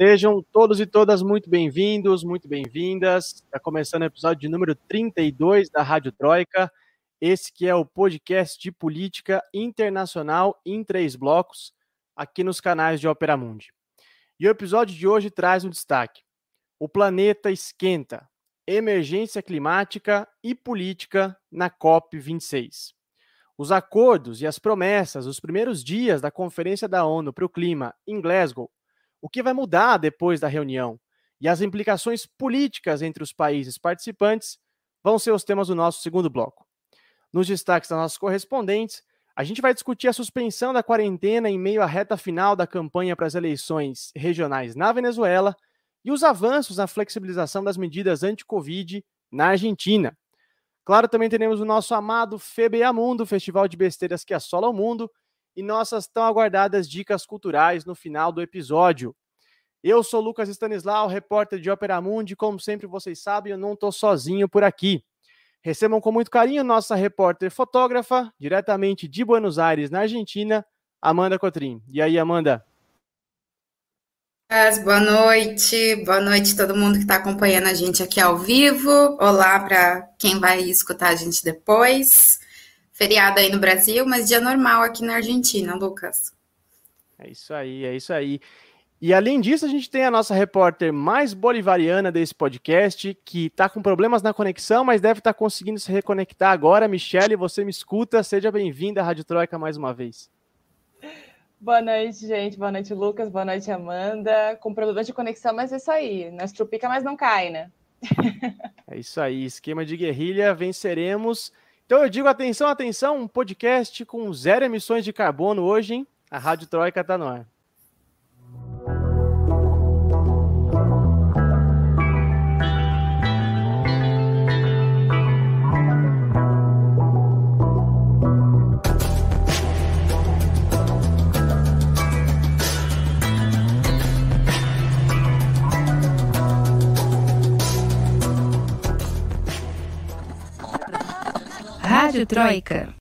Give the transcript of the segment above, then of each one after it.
Sejam todos e todas muito bem-vindos, muito bem-vindas. Está começando o episódio de número 32 da Rádio Troika. Esse que é o podcast de política internacional em três blocos, aqui nos canais de Opera Mundi. E o episódio de hoje traz um destaque. O planeta esquenta. Emergência climática e política na COP26. Os acordos e as promessas, os primeiros dias da Conferência da ONU para o Clima em Glasgow, o que vai mudar depois da reunião e as implicações políticas entre os países participantes vão ser os temas do nosso segundo bloco. Nos destaques das nossas correspondentes, a gente vai discutir a suspensão da quarentena em meio à reta final da campanha para as eleições regionais na Venezuela e os avanços na flexibilização das medidas anti-Covid na Argentina. Claro, também teremos o nosso amado FBA Mundo, festival de besteiras que assola o mundo, e nossas tão aguardadas dicas culturais no final do episódio. Eu sou Lucas Stanislau, repórter de Ópera Mundi, como sempre vocês sabem, eu não estou sozinho por aqui. Recebam com muito carinho nossa repórter fotógrafa, diretamente de Buenos Aires, na Argentina, Amanda Cotrim. E aí, Amanda? Boa noite, boa noite todo mundo que está acompanhando a gente aqui ao vivo. Olá para quem vai escutar a gente depois. Feriado aí no Brasil, mas dia normal aqui na Argentina, Lucas. É isso aí, é isso aí. E além disso, a gente tem a nossa repórter mais bolivariana desse podcast, que está com problemas na conexão, mas deve estar tá conseguindo se reconectar agora. Michele, você me escuta? Seja bem-vinda à Rádio Troika mais uma vez. Boa noite, gente. Boa noite, Lucas. Boa noite, Amanda. Com problemas de conexão, mas é isso aí. Nós tropica, mas não cai, né? é isso aí. Esquema de guerrilha, venceremos. Então eu digo atenção, atenção, um podcast com zero emissões de carbono hoje, hein? A Rádio Troika tá no ar. Troika.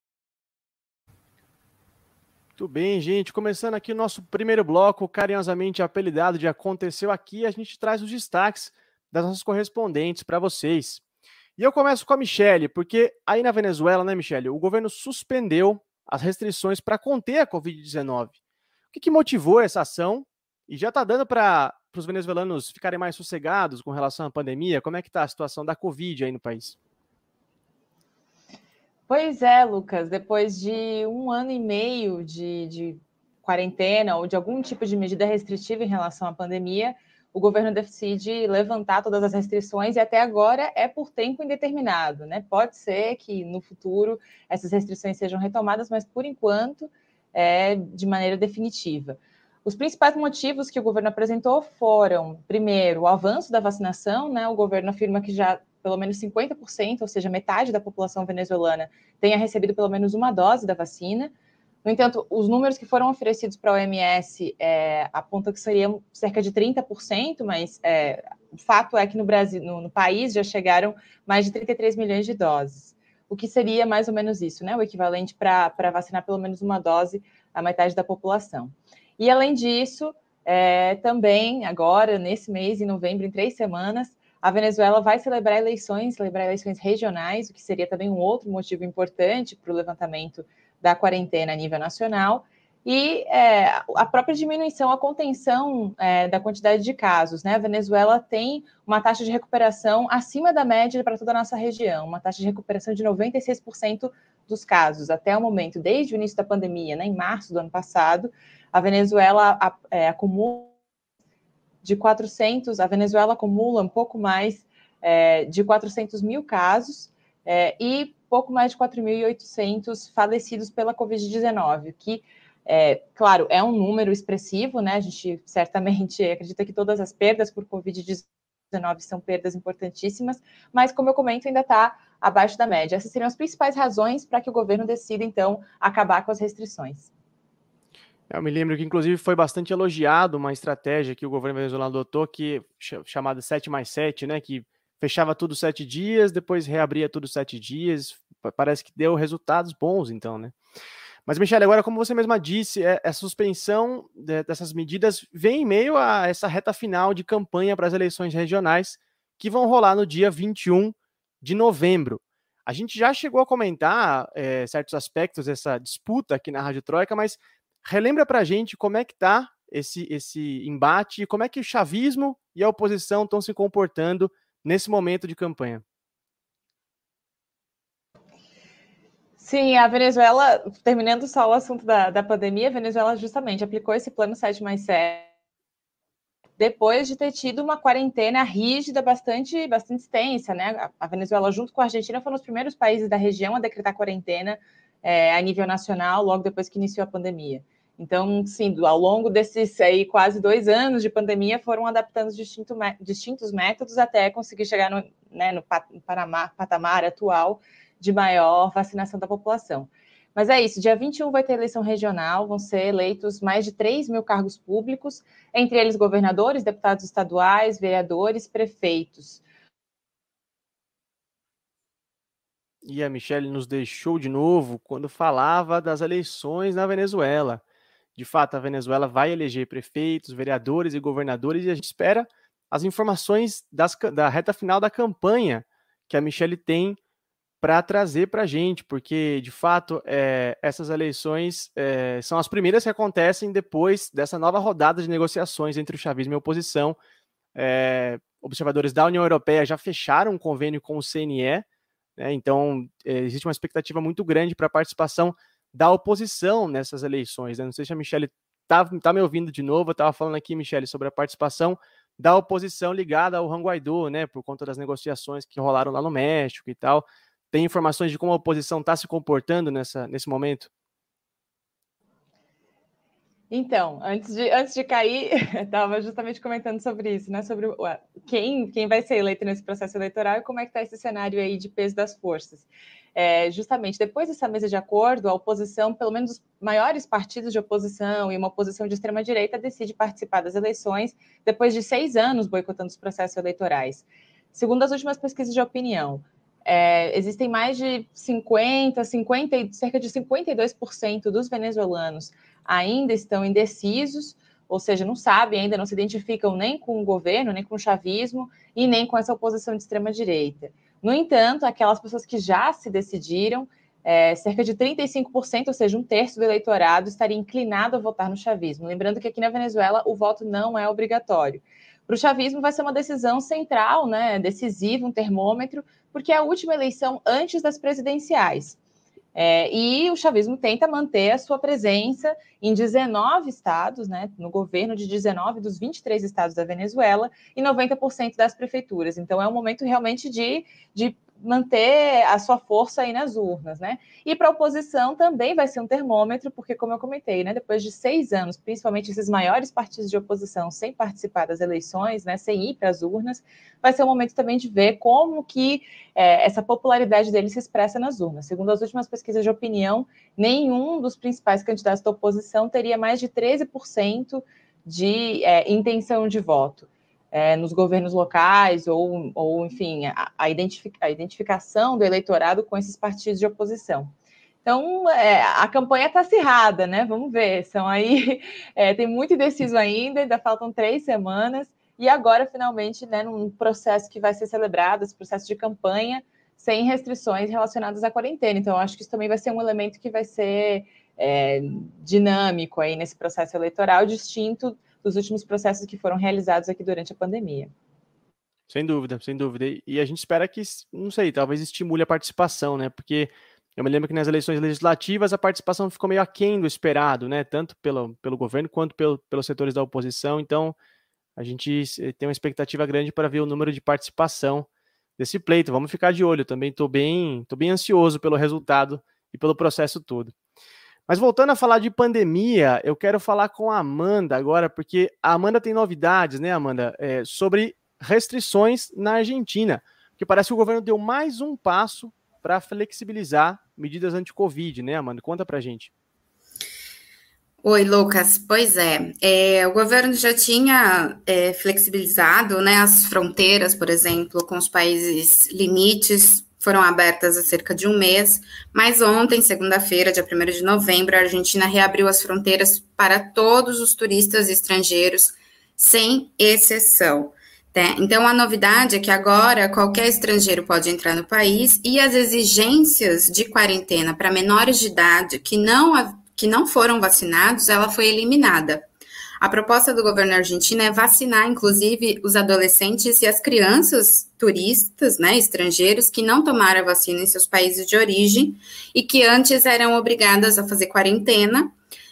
Muito bem, gente. Começando aqui o nosso primeiro bloco, carinhosamente apelidado de Aconteceu Aqui, a gente traz os destaques das nossas correspondentes para vocês. E eu começo com a Michelle, porque aí na Venezuela, né, Michelle, o governo suspendeu as restrições para conter a Covid-19. O que, que, motivou essa ação? E já está dando para os venezuelanos ficarem mais sossegados com relação à pandemia? Como é que está a situação da Covid aí no país? Pois é, Lucas, depois de um ano e meio de, de quarentena ou de algum tipo de medida restritiva em relação à pandemia, o governo decide levantar todas as restrições e até agora é por tempo indeterminado, né? Pode ser que no futuro essas restrições sejam retomadas, mas por enquanto é de maneira definitiva. Os principais motivos que o governo apresentou foram, primeiro, o avanço da vacinação, né? O governo afirma que já pelo menos 50%, ou seja, metade da população venezuelana, tenha recebido pelo menos uma dose da vacina. No entanto, os números que foram oferecidos para a OMS é, apontam que seriam cerca de 30%, mas é, o fato é que no Brasil, no, no, país, já chegaram mais de 33 milhões de doses. O que seria mais ou menos isso, né? O equivalente para vacinar pelo menos uma dose a metade da população. E além disso, é, também agora, nesse mês, em novembro, em três semanas, a Venezuela vai celebrar eleições, celebrar eleições regionais, o que seria também um outro motivo importante para o levantamento da quarentena a nível nacional. E é, a própria diminuição, a contenção é, da quantidade de casos. Né? A Venezuela tem uma taxa de recuperação acima da média para toda a nossa região, uma taxa de recuperação de 96% dos casos até o momento, desde o início da pandemia, né, em março do ano passado. A Venezuela é, acumula de 400, a Venezuela acumula um pouco mais é, de 400 mil casos é, e pouco mais de 4.800 falecidos pela Covid-19, que, é, claro, é um número expressivo, né? A gente certamente acredita que todas as perdas por Covid-19 são perdas importantíssimas, mas, como eu comento, ainda está abaixo da média. Essas seriam as principais razões para que o governo decida, então, acabar com as restrições. Eu me lembro que, inclusive, foi bastante elogiado uma estratégia que o governo venezuelano adotou, que chamada 7 mais 7, né? Que fechava tudo sete dias, depois reabria tudo sete dias. Parece que deu resultados bons, então, né? Mas, Michele, agora, como você mesma disse, é, essa suspensão dessas medidas vem em meio a essa reta final de campanha para as eleições regionais que vão rolar no dia 21 de novembro. A gente já chegou a comentar é, certos aspectos dessa disputa aqui na Rádio Troika, mas relembra para a gente como é que está esse, esse embate e como é que o chavismo e a oposição estão se comportando nesse momento de campanha. Sim, a Venezuela, terminando só o assunto da, da pandemia, a Venezuela justamente aplicou esse plano 7 mais 7 depois de ter tido uma quarentena rígida bastante, bastante extensa, né? A Venezuela, junto com a Argentina, foram os primeiros países da região a decretar quarentena é, a nível nacional logo depois que iniciou a pandemia. Então, sim, ao longo desses aí, quase dois anos de pandemia, foram adaptando distinto, distintos métodos até conseguir chegar no, né, no patamar atual de maior vacinação da população. Mas é isso, dia 21 vai ter eleição regional, vão ser eleitos mais de 3 mil cargos públicos, entre eles governadores, deputados estaduais, vereadores, prefeitos. E a Michelle nos deixou de novo quando falava das eleições na Venezuela. De fato, a Venezuela vai eleger prefeitos, vereadores e governadores e a gente espera as informações das, da reta final da campanha que a Michelle tem para trazer para a gente, porque de fato é, essas eleições é, são as primeiras que acontecem depois dessa nova rodada de negociações entre o chavismo e a oposição. É, observadores da União Europeia já fecharam um convênio com o CNE, né, então existe uma expectativa muito grande para a participação da oposição nessas eleições. Né? Não sei se a Michelle está tá me ouvindo de novo, eu estava falando aqui, Michelle, sobre a participação da oposição ligada ao Juan Guaidó, né, por conta das negociações que rolaram lá no México e tal. Tem informações de como a oposição está se comportando nessa, nesse momento? Então, antes de, antes de cair, estava justamente comentando sobre isso, né? Sobre quem, quem vai ser eleito nesse processo eleitoral e como é que está esse cenário aí de peso das forças. É, justamente depois dessa mesa de acordo, a oposição, pelo menos os maiores partidos de oposição e uma oposição de extrema-direita, decide participar das eleições depois de seis anos boicotando os processos eleitorais. Segundo as últimas pesquisas de opinião, é, existem mais de 50, 50, cerca de 52% dos venezuelanos ainda estão indecisos, ou seja, não sabem ainda, não se identificam nem com o governo, nem com o chavismo e nem com essa oposição de extrema direita. No entanto, aquelas pessoas que já se decidiram, é, cerca de 35%, ou seja, um terço do eleitorado, estaria inclinado a votar no chavismo. Lembrando que aqui na Venezuela o voto não é obrigatório. Para o chavismo vai ser uma decisão central, né, decisiva, um termômetro, porque é a última eleição antes das presidenciais. É, e o chavismo tenta manter a sua presença em 19 estados, né, no governo de 19 dos 23 estados da Venezuela e 90% das prefeituras. Então é um momento realmente de, de manter a sua força aí nas urnas, né? E para a oposição também vai ser um termômetro, porque, como eu comentei, né, depois de seis anos, principalmente esses maiores partidos de oposição sem participar das eleições, né, sem ir para as urnas, vai ser um momento também de ver como que é, essa popularidade dele se expressa nas urnas. Segundo as últimas pesquisas de opinião, nenhum dos principais candidatos da oposição teria mais de 13% de é, intenção de voto é, nos governos locais, ou, ou enfim, a, a, identific, a, identificação do eleitorado com esses partidos de oposição. Então, é, a campanha está acirrada, né? Vamos ver. São aí, é, tem muito indeciso ainda, ainda faltam três semanas, e agora, finalmente, né, num processo que vai ser celebrado, esse processo de campanha, sem restrições relacionadas à quarentena. Então, acho que isso também vai ser um elemento que vai ser é, dinâmico aí nesse processo eleitoral, distinto dos últimos processos que foram realizados aqui durante a pandemia. Sem dúvida, sem dúvida. E a gente espera que, não sei, talvez estimule a participação, né? Porque eu me lembro que nas eleições legislativas a participação ficou meio aquém do esperado, né? Tanto pelo, pelo governo quanto pelo, pelos setores da oposição. Então, a gente tem uma expectativa grande para ver o número de participação desse pleito. Vamos ficar de olho. Também estou bem, tô bem ansioso pelo resultado e pelo processo todo. Mas voltando a falar de pandemia, eu quero falar com a Amanda agora, porque a Amanda tem novidades, né, Amanda, é, sobre restrições na Argentina, porque parece que o governo deu mais um passo para flexibilizar medidas anti-Covid, né, Amanda? Conta para gente. Oi, Lucas. Pois é, é o governo já tinha é, flexibilizado né, as fronteiras, por exemplo, com os países limites foram abertas há cerca de um mês, mas ontem, segunda-feira, dia 1 de novembro, a Argentina reabriu as fronteiras para todos os turistas estrangeiros, sem exceção. Né? Então, a novidade é que agora qualquer estrangeiro pode entrar no país e as exigências de quarentena para menores de idade que não, que não foram vacinados, ela foi eliminada. A proposta do governo argentino é vacinar, inclusive, os adolescentes e as crianças turistas, né, estrangeiros, que não tomaram a vacina em seus países de origem e que antes eram obrigadas a fazer quarentena.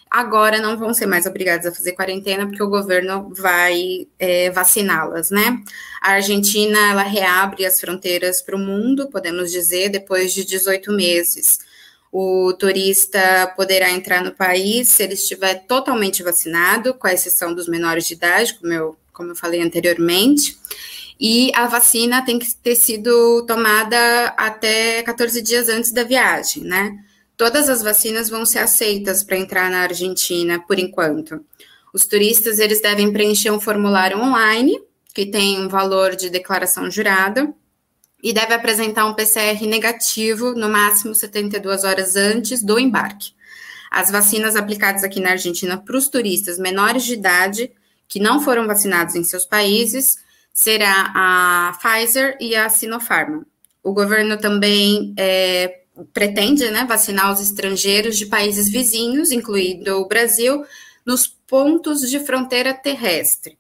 Agora não vão ser mais obrigadas a fazer quarentena porque o governo vai é, vaciná-las, né? A Argentina ela reabre as fronteiras para o mundo, podemos dizer, depois de 18 meses. O turista poderá entrar no país se ele estiver totalmente vacinado, com exceção dos menores de idade, como eu, como eu falei anteriormente. E a vacina tem que ter sido tomada até 14 dias antes da viagem, né? Todas as vacinas vão ser aceitas para entrar na Argentina por enquanto. Os turistas eles devem preencher um formulário online que tem um valor de declaração jurada e deve apresentar um PCR negativo no máximo 72 horas antes do embarque. As vacinas aplicadas aqui na Argentina para os turistas menores de idade que não foram vacinados em seus países será a Pfizer e a Sinopharm. O governo também é, pretende né, vacinar os estrangeiros de países vizinhos, incluindo o Brasil, nos pontos de fronteira terrestre.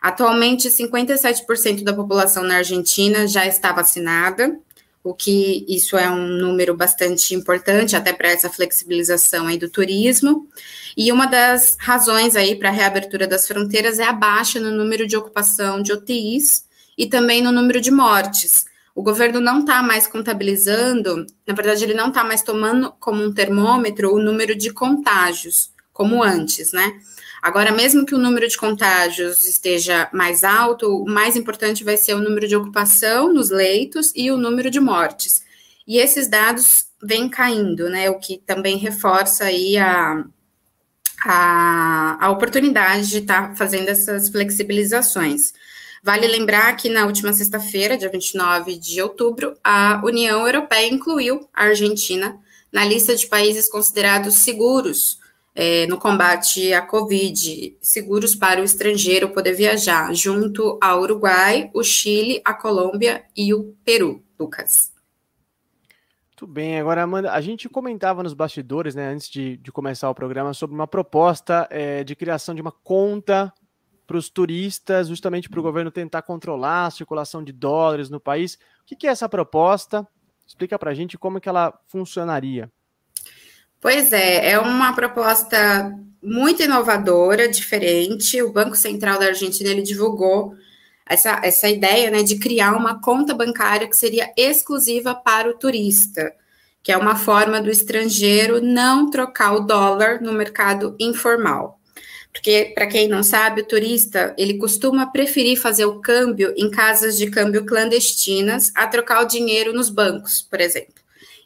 Atualmente, 57% da população na Argentina já está vacinada, o que isso é um número bastante importante até para essa flexibilização aí do turismo. E uma das razões aí para a reabertura das fronteiras é a baixa no número de ocupação de UTIs e também no número de mortes. O governo não está mais contabilizando, na verdade, ele não está mais tomando como um termômetro o número de contágios, como antes, né? Agora, mesmo que o número de contágios esteja mais alto, o mais importante vai ser o número de ocupação nos leitos e o número de mortes. E esses dados vêm caindo, né? O que também reforça aí a, a, a oportunidade de estar tá fazendo essas flexibilizações. Vale lembrar que na última sexta-feira, dia 29 de outubro, a União Europeia incluiu a Argentina na lista de países considerados seguros é, no combate à Covid, seguros para o estrangeiro poder viajar, junto ao Uruguai, o Chile, a Colômbia e o Peru, Lucas. Muito bem, agora, Amanda, a gente comentava nos bastidores, né, antes de, de começar o programa, sobre uma proposta é, de criação de uma conta para os turistas, justamente para o governo tentar controlar a circulação de dólares no país. O que, que é essa proposta? Explica para a gente como que ela funcionaria. Pois é, é uma proposta muito inovadora, diferente. O Banco Central da Argentina ele divulgou essa, essa ideia né, de criar uma conta bancária que seria exclusiva para o turista, que é uma forma do estrangeiro não trocar o dólar no mercado informal. Porque, para quem não sabe, o turista ele costuma preferir fazer o câmbio em casas de câmbio clandestinas a trocar o dinheiro nos bancos, por exemplo.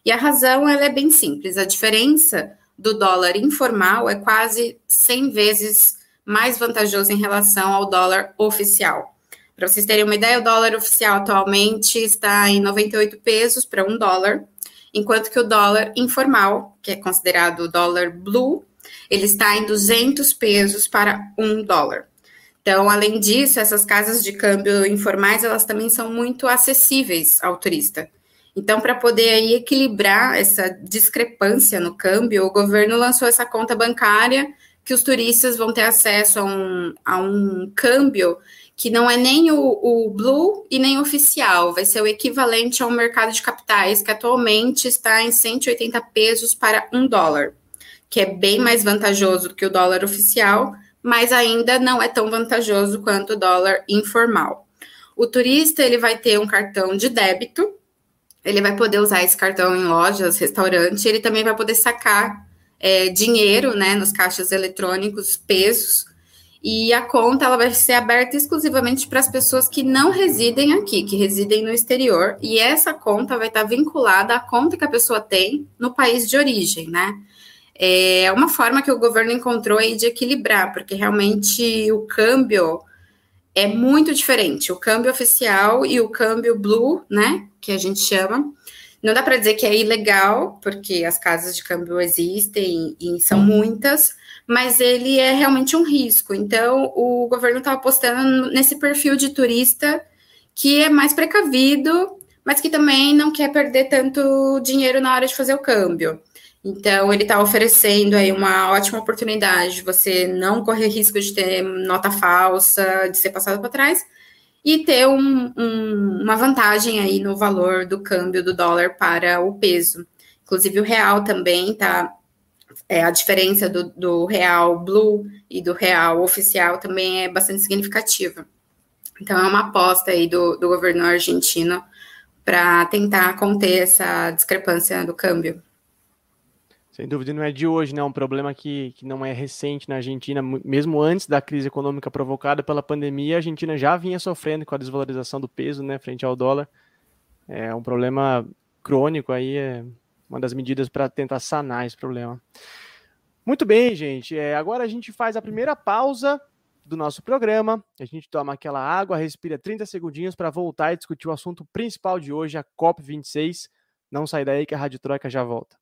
E a razão ela é bem simples. A diferença do dólar informal é quase 100 vezes mais vantajoso em relação ao dólar oficial. Para vocês terem uma ideia, o dólar oficial atualmente está em 98 pesos para um dólar, enquanto que o dólar informal, que é considerado o dólar blue, ele está em 200 pesos para um dólar. Então, além disso, essas casas de câmbio informais, elas também são muito acessíveis ao turista. Então, para poder aí equilibrar essa discrepância no câmbio, o governo lançou essa conta bancária que os turistas vão ter acesso a um, a um câmbio que não é nem o, o blue e nem oficial, vai ser o equivalente ao mercado de capitais, que atualmente está em 180 pesos para um dólar, que é bem mais vantajoso que o dólar oficial, mas ainda não é tão vantajoso quanto o dólar informal. O turista ele vai ter um cartão de débito ele vai poder usar esse cartão em lojas, restaurante, ele também vai poder sacar é, dinheiro, né, nos caixas eletrônicos, pesos, e a conta ela vai ser aberta exclusivamente para as pessoas que não residem aqui, que residem no exterior, e essa conta vai estar vinculada à conta que a pessoa tem no país de origem, né? É uma forma que o governo encontrou aí de equilibrar, porque realmente o câmbio é muito diferente. O câmbio oficial e o câmbio blue, né, que a gente chama, Não dá para dizer que é ilegal, porque as casas de câmbio existem e são muitas, mas ele é realmente um risco. Então, o governo está apostando nesse perfil de turista que é mais precavido, mas que também não quer perder tanto dinheiro na hora de fazer o câmbio. Então, ele está oferecendo aí uma ótima oportunidade de você não correr risco de ter nota falsa, de ser passado para trás, e ter um, um, uma vantagem aí no valor do câmbio do dólar para o peso. Inclusive, o real também está é, a diferença do, do, real blue e do real oficial também é bastante significativa. Então, é uma aposta aí do, do governo argentino para tentar conter essa discrepância do câmbio. Sem dúvida, não é de hoje, né? Um problema que, que não é recente na Argentina. Mesmo antes da crise econômica provocada pela pandemia, a Argentina já vinha sofrendo com a desvalorização do peso, né, frente ao dólar. É um problema crônico aí, é uma das medidas para tentar sanar esse problema. Muito bem, gente. É, agora a gente faz a primeira pausa do nosso programa. A gente toma aquela água, respira 30 segundinhos para voltar e discutir o assunto principal de hoje, a COP26. Não sai daí que a Rádio Troika já volta.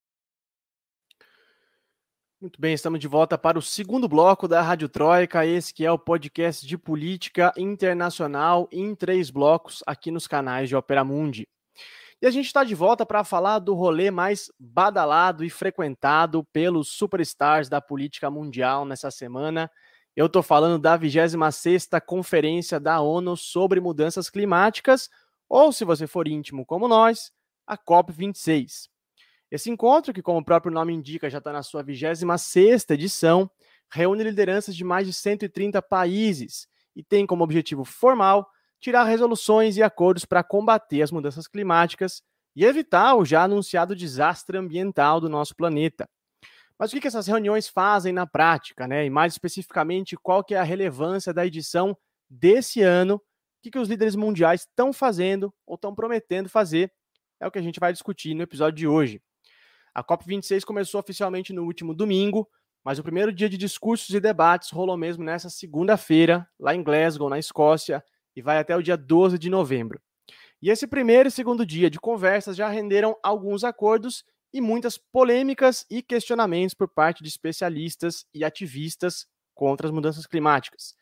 Muito bem, estamos de volta para o segundo bloco da Rádio Troika, esse que é o podcast de política internacional em três blocos aqui nos canais de Opera Mundi. E a gente está de volta para falar do rolê mais badalado e frequentado pelos superstars da política mundial nessa semana. Eu estou falando da 26ª Conferência da ONU sobre Mudanças Climáticas, ou se você for íntimo como nós, a COP26. Esse encontro, que como o próprio nome indica, já está na sua 26 edição, reúne lideranças de mais de 130 países e tem como objetivo formal tirar resoluções e acordos para combater as mudanças climáticas e evitar o já anunciado desastre ambiental do nosso planeta. Mas o que, essas reuniões fazem na prática, né? E mais especificamente, qual que é a relevância da edição desse ano? O que, que os líderes mundiais estão fazendo ou estão prometendo fazer? É o que a gente vai discutir no episódio de hoje. A COP26 começou oficialmente no último domingo, mas o primeiro dia de discursos e debates rolou mesmo nessa segunda-feira, lá em Glasgow, na Escócia, e vai até o dia 12 de novembro. E esse primeiro e segundo dia de conversas já renderam alguns acordos e muitas polêmicas e questionamentos por parte de especialistas e ativistas contra as mudanças climáticas.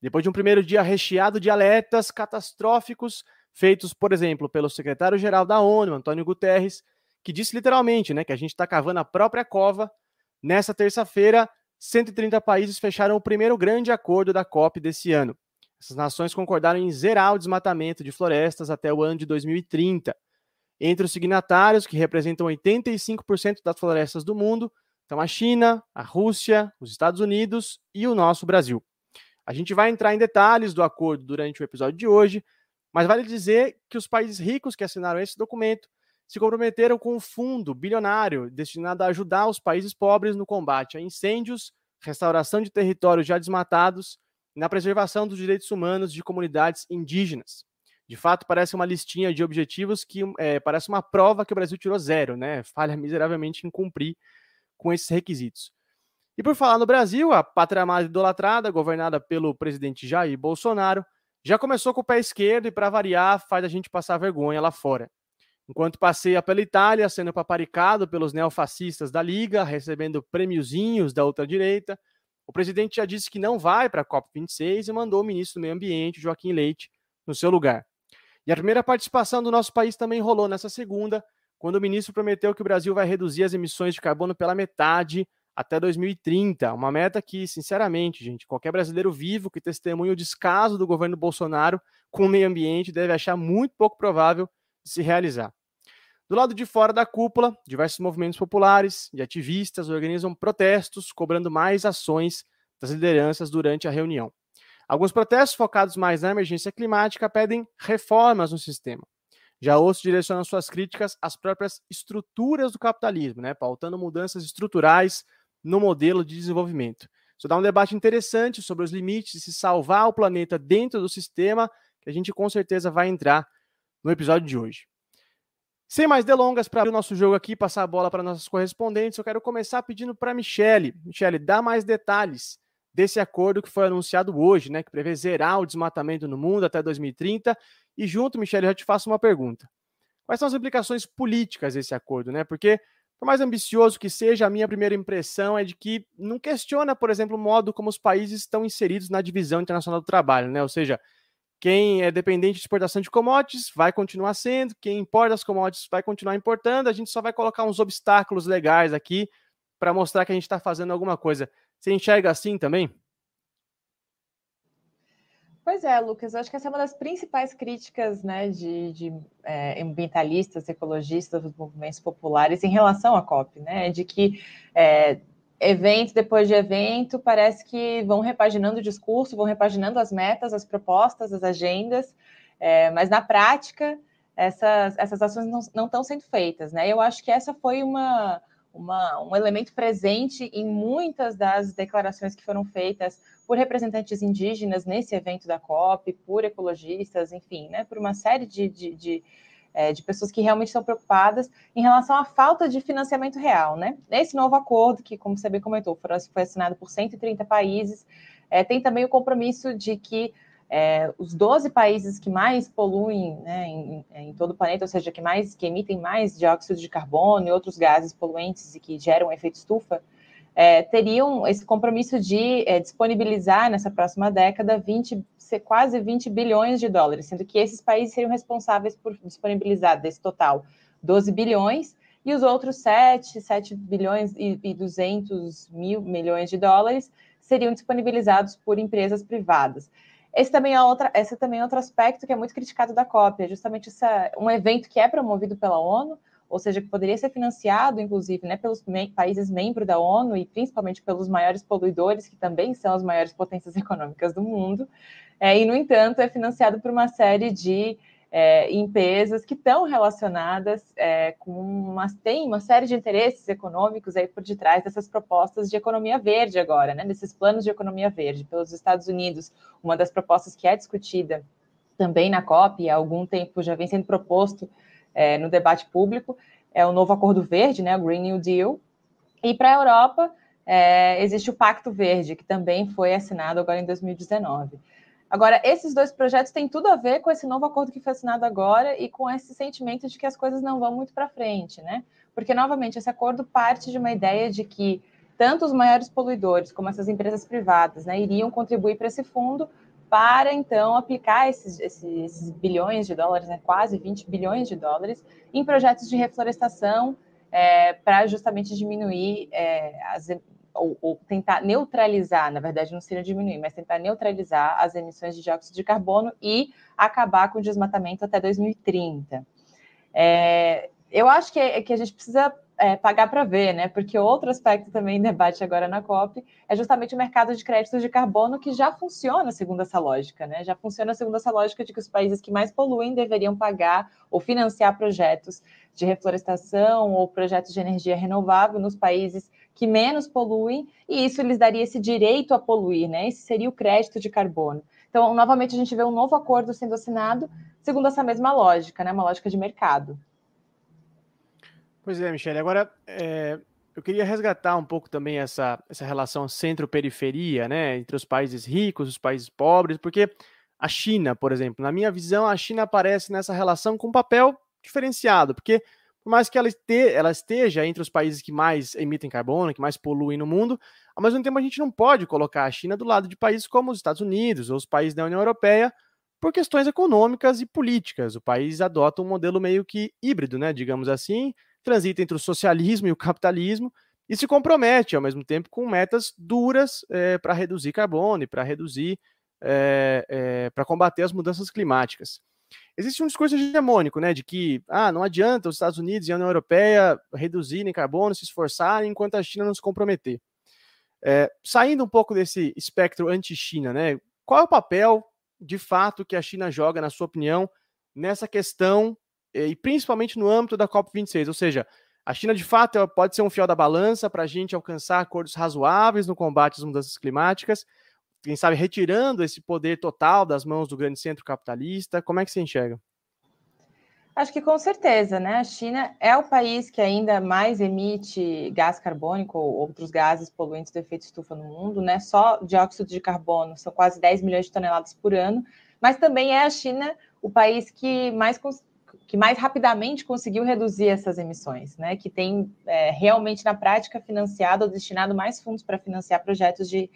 Depois de um primeiro dia recheado de alertas catastróficos feitos, por exemplo, pelo secretário-geral da ONU, Antônio Guterres, que disse literalmente né, que a gente está cavando a própria cova. Nessa terça-feira, 130 países fecharam o primeiro grande acordo da COP desse ano. Essas nações concordaram em zerar o desmatamento de florestas até o ano de 2030. Entre os signatários, que representam 85% das florestas do mundo, estão a China, a Rússia, os Estados Unidos e o nosso Brasil. A gente vai entrar em detalhes do acordo durante o episódio de hoje, mas vale dizer que os países ricos que assinaram esse documento se comprometeram com um fundo bilionário destinado a ajudar os países pobres no combate a incêndios, restauração de territórios já desmatados e na preservação dos direitos humanos de comunidades indígenas. De fato, parece uma listinha de objetivos que é, parece uma prova que o Brasil tirou zero, né? Falha miseravelmente em cumprir com esses requisitos. E por falar no Brasil, a pátria mais idolatrada, governada pelo presidente Jair Bolsonaro, já começou com o pé esquerdo e, para variar, faz a gente passar vergonha lá fora. Enquanto passeia pela Itália, sendo paparicado pelos neofascistas da Liga, recebendo prêmiozinhos da ultradireita, o presidente já disse que não vai para a COP26 e mandou o ministro do Meio Ambiente, Joaquim Leite, no seu lugar. E a primeira participação do nosso país também rolou nessa segunda, quando o ministro prometeu que o Brasil vai reduzir as emissões de carbono pela metade até 2030. Uma meta que, sinceramente, gente, qualquer brasileiro vivo que testemunhe o descaso do governo Bolsonaro com o meio ambiente deve achar muito pouco provável se realizar. Do lado de fora da cúpula, diversos movimentos populares e ativistas organizam protestos cobrando mais ações das lideranças durante a reunião. Alguns protestos focados mais na emergência climática pedem reformas no sistema. Já Osso direciona suas críticas às próprias estruturas do capitalismo, né, pautando mudanças estruturais no modelo de desenvolvimento. Isso dá um debate interessante sobre os limites de se salvar o planeta dentro do sistema, que a gente com certeza vai entrar no episódio de hoje. Sem mais delongas, para abrir o nosso jogo aqui, passar a bola para nossos correspondentes, eu quero começar pedindo para a Michele. Michele, dá mais detalhes desse acordo que foi anunciado hoje, né, que prevê zerar o desmatamento no mundo até 2030. E junto, Michele, eu já te faço uma pergunta. Quais são as implicações políticas desse acordo, né? Porque por mais ambicioso que seja, a minha primeira impressão é de que não questiona, por exemplo, o modo como os países estão inseridos na divisão internacional do trabalho, né? Ou seja, quem é dependente de exportação de commodities vai continuar sendo, quem importa as commodities vai continuar importando, a gente só vai colocar uns obstáculos legais aqui para mostrar que a gente está fazendo alguma coisa. Você enxerga assim também? Pois é, Lucas, eu acho que essa é uma das principais críticas né, de, de é, ambientalistas, ecologistas, dos movimentos populares em relação à COP, né? De que é, evento depois de evento parece que vão repaginando o discurso, vão repaginando as metas, as propostas, as agendas, é, mas na prática essas, essas ações não, não estão sendo feitas, né? Eu acho que essa foi uma, uma, um elemento presente em muitas das declarações que foram feitas por representantes indígenas nesse evento da COP, por ecologistas, enfim, né, por uma série de, de, de, é, de pessoas que realmente estão preocupadas em relação à falta de financiamento real. Né? Nesse novo acordo, que, como você bem comentou, foi assinado por 130 países, é, tem também o compromisso de que é, os 12 países que mais poluem né, em, em, todo o planeta, ou seja, que mais que emitem mais dióxido de carbono e outros gases poluentes e que geram efeito estufa, é, teriam esse compromisso de é, disponibilizar nessa próxima década 20, quase 20 bilhões de dólares, sendo que esses países seriam responsáveis por disponibilizar desse total 12 bilhões e os outros 7, 7 bilhões e, e 200 mil milhões de dólares seriam disponibilizados por empresas privadas. Esse também é, outra, esse também é outro aspecto que é muito criticado da COP, é justamente essa, um evento que é promovido pela ONU, ou seja, que poderia ser financiado, inclusive, né, pelos países membros da ONU e principalmente pelos maiores poluidores, que também são as maiores potências econômicas do mundo, é, e, no entanto, é financiado por uma série de é, empresas que estão relacionadas é, com uma, tem uma série de interesses econômicos aí por detrás dessas propostas de economia verde agora, né, desses planos de economia verde pelos Estados Unidos. Uma das propostas que é discutida também na COP, há algum tempo já vem sendo proposto é, no debate público, é o novo Acordo Verde, né, o Green New Deal. E para a Europa, é, existe o Pacto Verde, que também foi assinado agora em 2019. Agora, esses dois projetos têm tudo a ver com esse novo acordo que foi assinado agora e com esse sentimento de que as coisas não vão muito para frente, né? Porque, novamente, esse acordo parte de uma ideia de que tanto os maiores poluidores como essas empresas privadas né, iriam contribuir para esse fundo para então aplicar esses, esses, bilhões de dólares, né, quase 20 bilhões de dólares, em projetos de reflorestação é, para justamente diminuir é, as, ou, ou, tentar neutralizar, na verdade não seria diminuir, mas tentar neutralizar as emissões de dióxido de carbono e acabar com o desmatamento até 2030. É, eu acho que, que a gente precisa é, pagar para ver, né? Porque outro aspecto também em debate agora na COP é justamente o mercado de créditos de carbono que já funciona segundo essa lógica, né? Já funciona segundo essa lógica de que os países que mais poluem deveriam pagar ou financiar projetos de reflorestação ou projetos de energia renovável nos países que menos poluem, e isso lhes daria esse direito a poluir, né? Esse seria o crédito de carbono. Então, novamente, a gente vê um novo acordo sendo assinado segundo essa mesma lógica, né? Uma lógica de mercado. Pois é, Michele. Agora, é, eu queria resgatar um pouco também essa, essa relação centro-periferia, né, entre os países ricos os países pobres, porque a China, por exemplo, na minha visão, a China aparece nessa relação com um papel diferenciado, porque por mais que ela, este, ela esteja entre os países que mais emitem carbono, que mais poluem no mundo, ao mesmo tempo a gente não pode colocar a China do lado de países como os Estados Unidos ou os países da União Europeia por questões econômicas e políticas. O país adota um modelo meio que híbrido, né, digamos assim, transita entre o socialismo e o capitalismo e se compromete, ao mesmo tempo, com metas duras é, para reduzir carbono e para reduzir, é, é, para combater as mudanças climáticas. Existe um discurso hegemônico, né, de que ah, não adianta os Estados Unidos e a União Europeia reduzirem carbono, se esforçarem, enquanto a China não se comprometer. Saindo um pouco desse espectro anti-China, né, qual é o papel, de fato, que a China joga, na sua opinião, nessa questão e principalmente no âmbito da COP26, ou seja, a China de fato pode ser um fiel da balança para a gente alcançar acordos razoáveis no combate às mudanças climáticas, quem sabe retirando esse poder total das mãos do grande centro capitalista. Como é que você enxerga? Acho que com certeza, né? A China é o país que ainda mais emite gás carbônico ou outros gases poluentes de efeito estufa no mundo, né? Só dióxido de carbono são quase 10 milhões de toneladas por ano, mas também é a China o país que mais que mais rapidamente conseguiu reduzir essas emissões, né? Que tem é, realmente na prática financiado ou destinado mais fundos para financiar projetos de,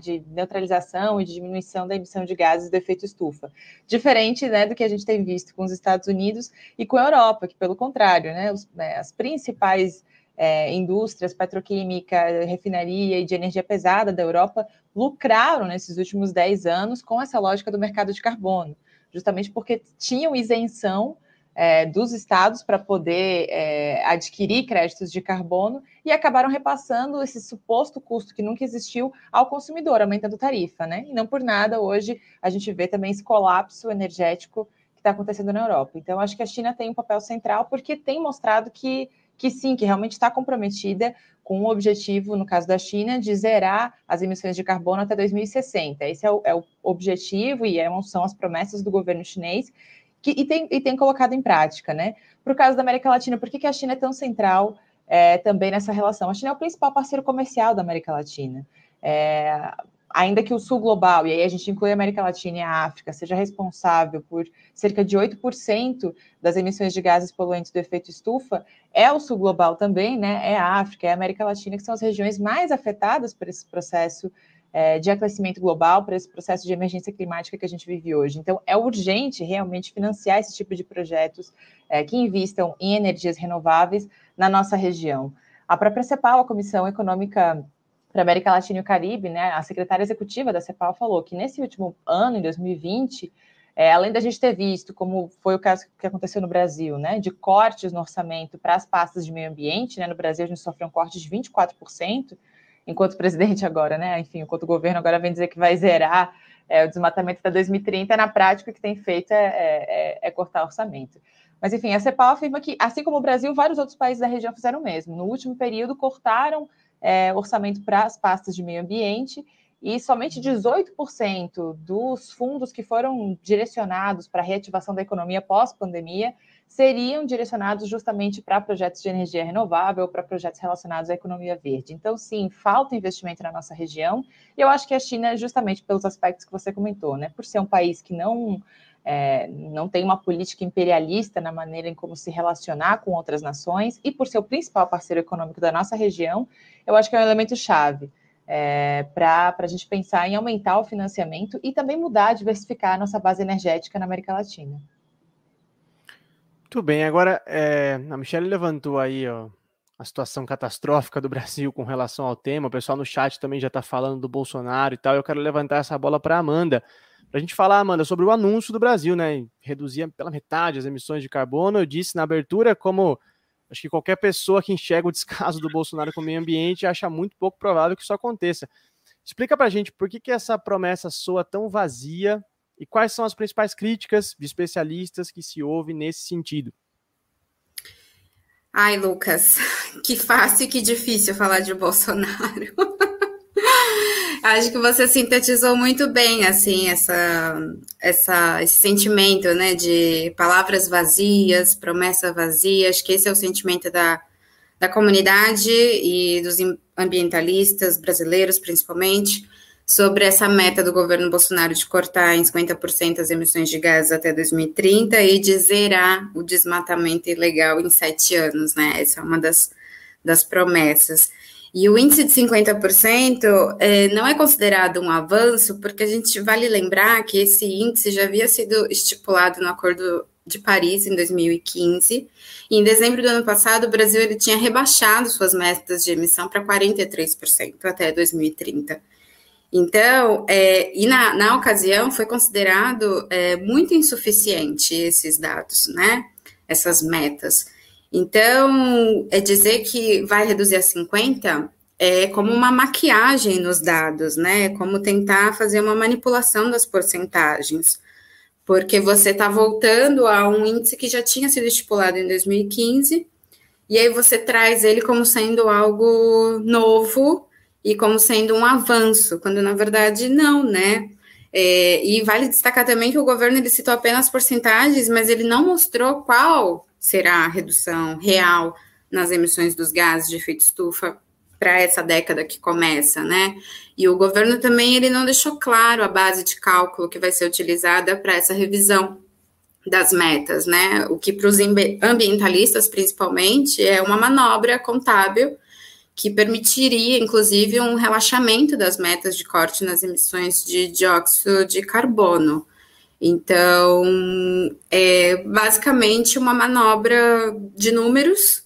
de, neutralização e de diminuição da emissão de gases do efeito estufa. Diferente né, do que a gente tem visto com os Estados Unidos e com a Europa, que pelo contrário, né, os, né, as principais é, indústrias, petroquímica, refinaria e de energia pesada da Europa lucraram nesses últimos 10 anos com essa lógica do mercado de carbono justamente porque tinham isenção é, dos estados para poder é, adquirir créditos de carbono e acabaram repassando esse suposto custo que nunca existiu ao consumidor, aumentando tarifa, né? E não por nada hoje a gente vê também esse colapso energético que está acontecendo na Europa. Então, acho que a China tem um papel central porque tem mostrado que, que sim, que realmente está comprometida com o objetivo, no caso da China, de zerar as emissões de carbono até 2060. Esse é o, é o objetivo e é são as promessas do governo chinês que, e, tem, e tem colocado em prática, né? Para o caso da América Latina, por que, que a China é tão central é, também nessa relação? A China é o principal parceiro comercial da América Latina. É, ainda que o sul global, e aí a gente inclui a América Latina e a África, seja responsável por cerca de 8% das emissões de gases poluentes do efeito estufa, é o sul global também, né? É a África, é a América Latina, que são as regiões mais afetadas por esse processo é, de aquecimento global, por esse processo de emergência climática que a gente vive hoje. Então, é urgente realmente financiar esse tipo de projetos é, que investam em energias renováveis na nossa região. A própria CEPAL, a Comissão Econômica para a América Latina e o Caribe, né, a secretária executiva da CEPAL falou que nesse último ano, em 2020, é, além da gente ter visto, como foi o caso que aconteceu no Brasil, né, de cortes no orçamento para as pastas de meio ambiente, né, no Brasil a gente sofreu um corte de 24%, enquanto o presidente agora, né, enfim, enquanto o governo agora vem dizer que vai zerar é, o desmatamento até 2030, na prática o que tem feito é, é, é cortar orçamento. Mas, enfim, a CEPAL afirma que, assim como o Brasil, vários outros países da região fizeram o mesmo. No último período, cortaram é, orçamento para as pastas de meio ambiente e somente 18% dos fundos que foram direcionados para a reativação da economia pós-pandemia seriam direcionados justamente para projetos de energia renovável, para projetos relacionados à economia verde. Então, sim, falta investimento na nossa região, e eu acho que a China, justamente pelos aspectos que você comentou, né, por ser um país que não é, não tem uma política imperialista na maneira em como se relacionar com outras nações, e por ser o principal parceiro econômico da nossa região, eu acho que é um elemento chave é, para a gente pensar em aumentar o financiamento e também mudar, diversificar a nossa base energética na América Latina. Muito bem, agora é, a Michelle levantou aí ó, a situação catastrófica do Brasil com relação ao tema, o pessoal no chat também já está falando do Bolsonaro e tal, eu quero levantar essa bola para a Amanda, para a gente falar, Amanda, sobre o anúncio do Brasil, né? Reduzir pela metade as emissões de carbono. Eu disse na abertura como acho que qualquer pessoa que enxerga o descaso do Bolsonaro com o meio ambiente acha muito pouco provável que isso aconteça. Explica para a gente por que, que essa promessa soa tão vazia e quais são as principais críticas de especialistas que se ouvem nesse sentido. Ai, Lucas, que fácil e que difícil falar de Bolsonaro. Acho que você sintetizou muito bem, assim, essa, essa, esse sentimento, né, de palavras vazias, promessa vazia. Acho que esse é o sentimento da, da comunidade e dos ambientalistas brasileiros, principalmente, sobre essa meta do governo Bolsonaro de cortar em 50% as emissões de gases até 2030 e de zerar o desmatamento ilegal em sete anos, né? Essa é uma das, das promessas. E o índice de 50% é, não é considerado um avanço, porque a gente vale lembrar que esse índice já havia sido estipulado no Acordo de Paris em 2015. E em dezembro do ano passado, o Brasil ele tinha rebaixado suas metas de emissão para 43% até 2030. Então, é, e na, na ocasião foi considerado é, muito insuficiente esses dados, né? Essas metas. Então, é dizer que vai reduzir a 50 é como uma maquiagem nos dados, né? Como tentar fazer uma manipulação das porcentagens. porque você está voltando a um índice que já tinha sido estipulado em 2015, e aí você traz ele como sendo algo novo e como sendo um avanço, quando na verdade não, né? É, e vale destacar também que o governo ele citou apenas porcentagens, mas ele não mostrou qual será a redução real nas emissões dos gases de efeito estufa para essa década que começa, né? E o governo também ele não deixou claro a base de cálculo que vai ser utilizada para essa revisão das metas, né? O que para os ambientalistas, principalmente, é uma manobra contábil que permitiria, inclusive, um relaxamento das metas de corte nas emissões de dióxido de carbono. Então, é basicamente uma manobra de números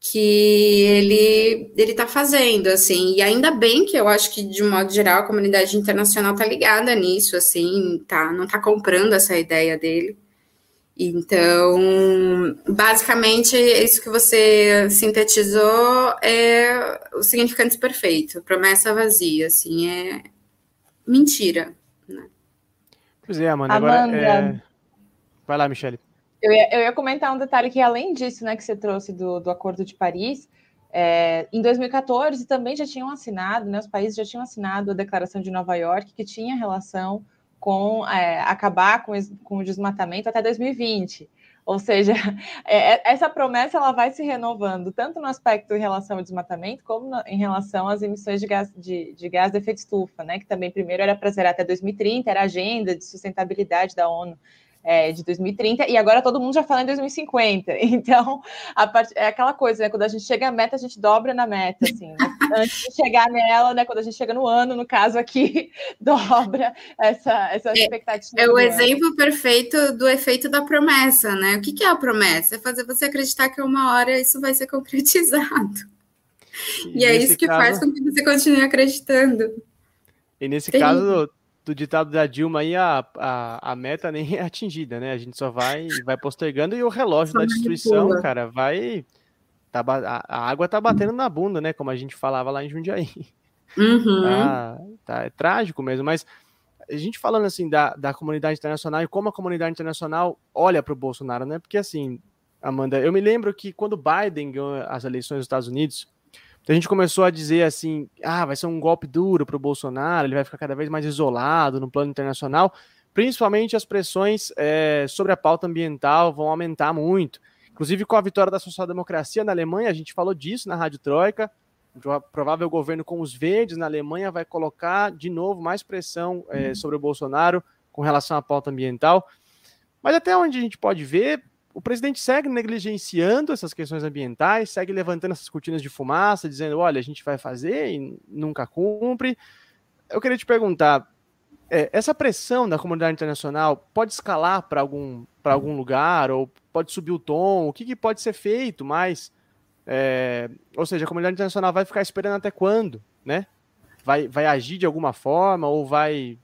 que ele ele está fazendo assim e ainda bem que eu acho que de modo geral a comunidade internacional está ligada nisso assim tá não está comprando essa ideia dele então basicamente isso que você sintetizou é o significante perfeito promessa vazia assim é mentira? Pois é Amanda, Amanda. Agora, é... vai lá Michele eu ia, eu ia, comentar um detalhe que, além disso, né, que você trouxe do, do Acordo de Paris, é, em 2014 também já tinham assinado, né, os países já tinham assinado a Declaração de Nova York, que tinha relação com é, acabar com, com o desmatamento até 2020. Ou seja, é, é, essa promessa ela vai se renovando, tanto no aspecto em relação ao desmatamento, como em relação às emissões de gás de, de gás de efeito estufa, né? Que também primeiro era para zerar até 2030, era a agenda de sustentabilidade da ONU é, de 2030, e agora todo mundo já fala em 2050. Então, a part... é aquela coisa, né? Quando a gente chega à meta, a gente dobra na meta, assim. Né? Antes de chegar nela, né? Quando a gente chega no ano, no caso aqui, dobra essa, essa expectativa. É, é o exemplo perfeito do efeito da promessa, né? O que, que é a promessa? É fazer você acreditar que uma hora isso vai ser concretizado. E, e é isso que caso... faz com que você continue acreditando. E nesse Tem... caso, do ditado da Dilma aí, a, a, a meta nem é atingida, né? A gente só vai, vai postergando e o relógio da destruição, cara, vai. Tá, a, água tá batendo na bunda, né? Como a gente falava lá em Jundiaí. Uhum. Tá, tá, é trágico mesmo, mas a gente falando assim da, da comunidade internacional e como a comunidade internacional olha para o Bolsonaro, né? Porque assim, Amanda, eu me lembro que quando Biden ganhou as eleições dos Estados Unidos, então a gente começou a dizer assim: ah, vai ser um golpe duro para o Bolsonaro, ele vai ficar cada vez mais isolado no plano internacional. Principalmente as pressões é, sobre a pauta ambiental vão aumentar muito. Inclusive com a vitória da social-democracia na Alemanha, a gente falou disso na Rádio Troika. O provável governo com os verdes na Alemanha vai colocar de novo mais pressão é, sobre o Bolsonaro com relação à pauta ambiental. Mas até onde a gente pode ver, o presidente segue negligenciando essas questões ambientais, segue levantando essas cortinas de fumaça, dizendo: olha, a gente vai fazer e nunca cumpre. Eu queria te perguntar: é, essa pressão da comunidade internacional pode escalar para algum, algum lugar, ou pode subir o tom? O que, que pode ser feito mais? É, ou seja, a comunidade internacional vai ficar esperando até quando? Né? Vai, vai agir de alguma forma, ou vai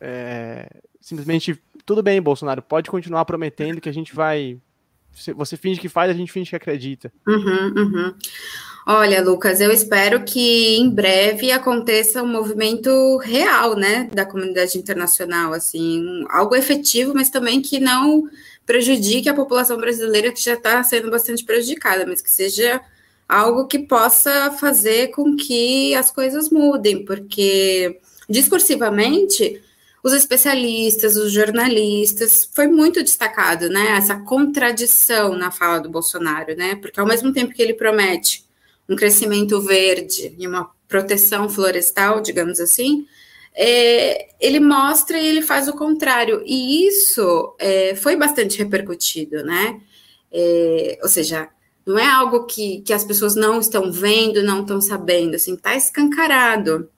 é, simplesmente tudo bem, Bolsonaro, pode continuar prometendo que a gente vai. Você finge que faz, a gente finge que acredita. Uhum, uhum. Olha, Lucas, eu espero que em breve aconteça um movimento real, né, da comunidade internacional, assim, algo efetivo, mas também que não prejudique a população brasileira que já está sendo bastante prejudicada, mas que seja algo que possa fazer com que as coisas mudem, porque discursivamente os especialistas, os jornalistas, foi muito destacado, né, essa contradição na fala do Bolsonaro, né, porque ao mesmo tempo que ele promete um crescimento verde e uma proteção florestal, digamos assim, é, ele mostra e ele faz o contrário, e isso é, foi bastante repercutido, né, é, ou seja, não é algo que, que as pessoas não estão vendo, não estão sabendo, assim, está escancarado,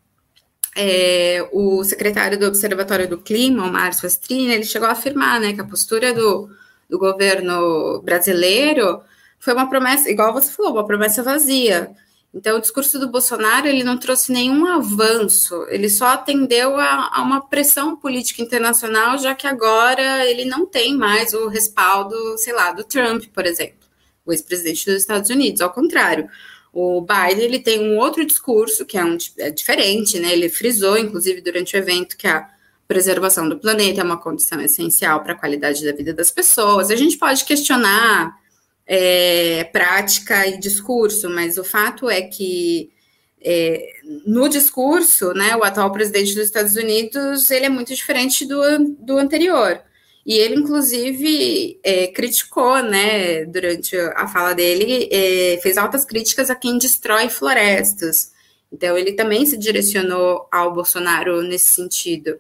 é, o secretário do Observatório do Clima, o Márcio Astrini, ele chegou a afirmar né, que a postura do, do governo brasileiro foi uma promessa, igual você falou, uma promessa vazia. Então, o discurso do Bolsonaro ele não trouxe nenhum avanço, ele só atendeu a, a, uma pressão política internacional, já que agora ele não tem mais o respaldo, sei lá, do Trump, por exemplo, o ex-presidente dos Estados Unidos. Ao contrário, o Biden ele tem um outro discurso que é, um, é diferente, né? Ele frisou, inclusive, durante o evento, que a preservação do planeta é uma condição essencial para a qualidade da vida das pessoas. A gente pode questionar é, prática e discurso, mas o fato é que é, no discurso, né, o atual presidente dos Estados Unidos ele é muito diferente do, do anterior. E ele, inclusive, é, criticou, né, durante a fala dele, é, fez altas críticas a quem destrói florestas. Então, ele também se direcionou ao Bolsonaro nesse sentido.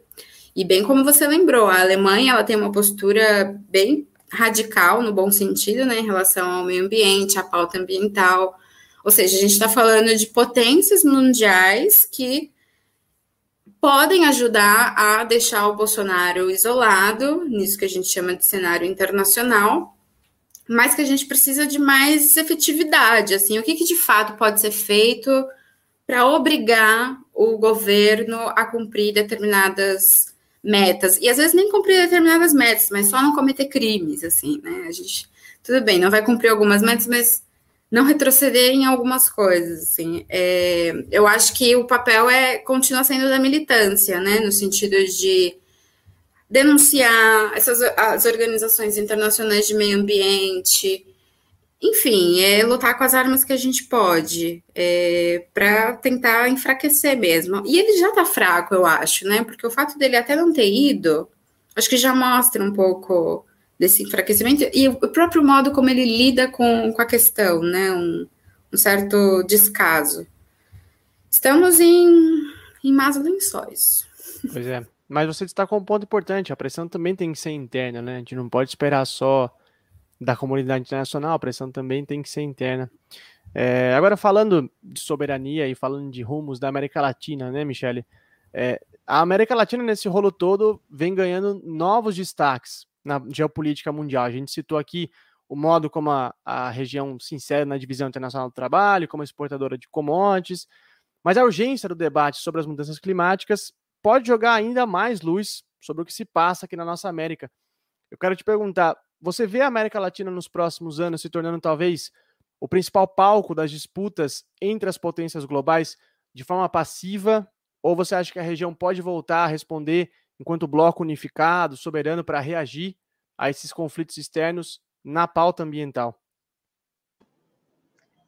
E bem como você lembrou, a Alemanha ela tem uma postura bem radical, no bom sentido, né, em relação ao meio ambiente, à pauta ambiental. Ou seja, a gente está falando de potências mundiais que podem ajudar a deixar o Bolsonaro isolado, nisso que a gente chama de cenário internacional, mas que a gente precisa de mais efetividade. Assim, o que, que de fato pode ser feito para obrigar o governo a cumprir determinadas metas e às vezes nem cumprir determinadas metas, mas só não cometer crimes, assim, né? A gente tudo bem, não vai cumprir algumas metas, mas não retroceder em algumas coisas, assim. É, eu acho que o papel é continua sendo da militância, né, no sentido de denunciar essas as organizações internacionais de meio ambiente, enfim, é lutar com as armas que a gente pode, é, para tentar enfraquecer mesmo. E ele já tá fraco, eu acho, né? Porque o fato dele até não ter ido, acho que já mostra um pouco desse enfraquecimento e o próprio modo como ele lida com, com a questão, né? Um, um certo descaso. Estamos em, em más lençóis. Pois é. Mas você destacou um ponto importante: a pressão também tem que ser interna, né? A gente não pode esperar só da comunidade internacional, a pressão também tem que ser interna. É, agora, falando de soberania e falando de rumos da América Latina, né, Michele? É, a América Latina, nesse rolo todo, vem ganhando novos destaques na geopolítica mundial. A gente citou aqui o modo como a, a região se insere na divisão internacional do trabalho, como exportadora de commodities, mas a urgência do debate sobre as mudanças climáticas pode jogar ainda mais luz sobre o que se passa aqui na nossa América. Eu quero te perguntar, você vê a América Latina nos próximos anos se tornando talvez o principal palco das disputas entre as potências globais de forma passiva, ou você acha que a região pode voltar a responder enquanto bloco unificado, soberano para reagir a esses conflitos externos na pauta ambiental?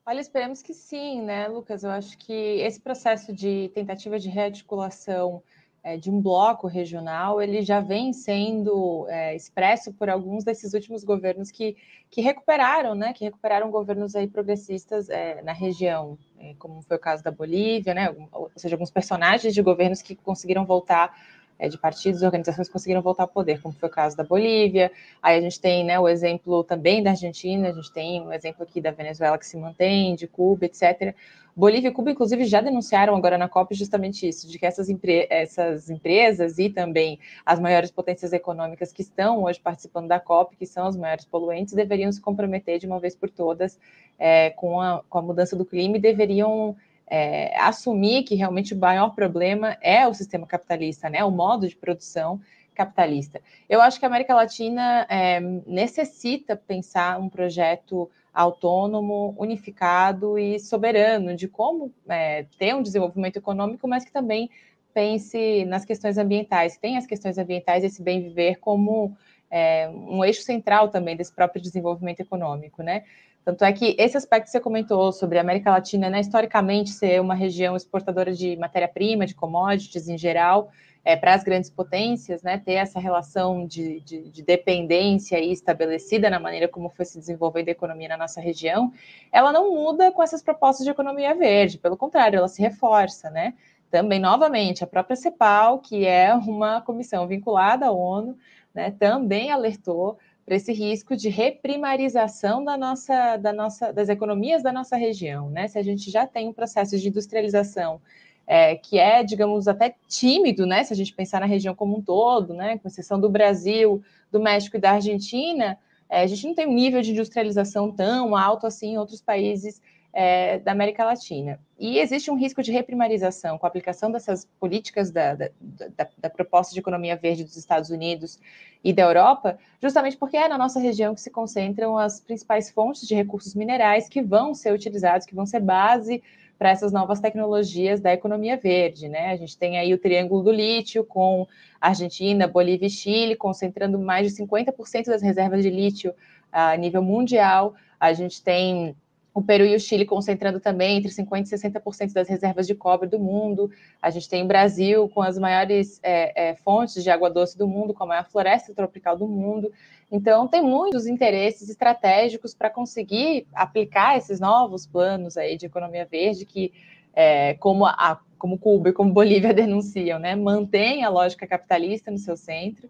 Olha, esperamos que sim, né, Lucas? Eu acho que esse processo de tentativa de rearticulação é, de um bloco regional, ele já vem sendo é, expresso por alguns desses últimos governos que, que recuperaram, né, que recuperaram governos aí progressistas é, na região, é, como foi o caso da Bolívia, né, ou seja, alguns personagens de governos que conseguiram voltar é, de partidos e organizações conseguiram voltar ao poder, como foi o caso da Bolívia. Aí a gente tem né, o exemplo também da Argentina, a gente tem o um exemplo aqui da Venezuela que se mantém, de Cuba, etc. Bolívia e Cuba, inclusive, já denunciaram agora na COP justamente isso, de que essas, empre essas empresas e também as maiores potências econômicas que estão hoje participando da COP, que são as maiores poluentes, deveriam se comprometer de uma vez por todas é, com, a, com a mudança do clima e deveriam é, assumir que realmente o maior problema é o sistema capitalista, né? O modo de produção capitalista. Eu acho que a América Latina é, necessita pensar um projeto autônomo, unificado e soberano de como é, ter um desenvolvimento econômico, mas que também pense nas questões ambientais, tem as questões ambientais, esse bem viver como é, um eixo central também desse próprio desenvolvimento econômico, né? Tanto é que esse aspecto que você comentou sobre a América Latina, né, historicamente ser uma região exportadora de matéria-prima, de commodities em geral, é, para as grandes potências, né, ter essa relação de, de, de, dependência estabelecida na maneira como foi se desenvolvendo a economia na nossa região, ela não muda com essas propostas de economia verde, pelo contrário, ela se reforça, né? Também, novamente, a própria CEPAL, que é uma comissão vinculada à ONU, né, também alertou para esse risco de reprimarização da nossa, da nossa, das economias da nossa região, né? Se a gente já tem um processo de industrialização é, que é, digamos, até tímido, né? Se a gente pensar na região como um todo, né? Com exceção do Brasil, do México e da Argentina, é, a gente não tem um nível de industrialização tão alto assim em outros países é, da América Latina. E existe um risco de reprimarização com a aplicação dessas políticas da, da, da, da, proposta de economia verde dos Estados Unidos e da Europa, justamente porque é na nossa região que se concentram as principais fontes de recursos minerais que vão ser utilizados, que vão ser base para essas novas tecnologias da economia verde, né? A gente tem aí o triângulo do lítio com Argentina, Bolívia e Chile, concentrando mais de 50% das reservas de lítio a nível mundial. A gente tem o Peru e o Chile concentrando também entre 50% e 60% das reservas de cobre do mundo. A gente tem o Brasil com as maiores é, é, fontes de água doce do mundo, com a maior floresta tropical do mundo. Então, tem muitos interesses estratégicos para conseguir aplicar esses novos planos aí de economia verde que, é, como, a, como Cuba e como Bolívia denunciam, né, mantém a lógica capitalista no seu centro.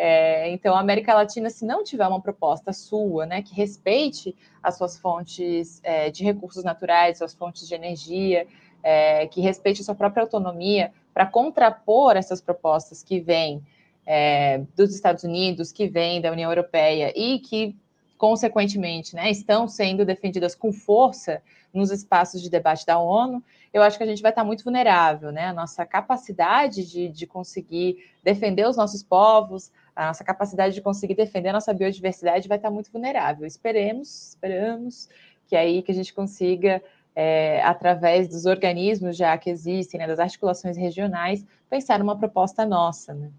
É, então, a América Latina, se não tiver uma proposta sua, né, que respeite as suas fontes é, de recursos naturais, suas fontes de energia, é, que respeite a sua própria autonomia, para contrapor essas propostas que vêm é, dos Estados Unidos, que vêm da União Europeia e que, consequentemente, né, estão sendo defendidas com força nos espaços de debate da ONU, eu acho que a gente vai estar muito vulnerável, né? A nossa capacidade de, de conseguir defender os nossos povos, a nossa capacidade de conseguir defender a nossa biodiversidade vai estar muito vulnerável. Esperemos, esperamos que aí que a gente consiga, é, através dos organismos já que existem, né, das articulações regionais, pensar numa proposta nossa. Né?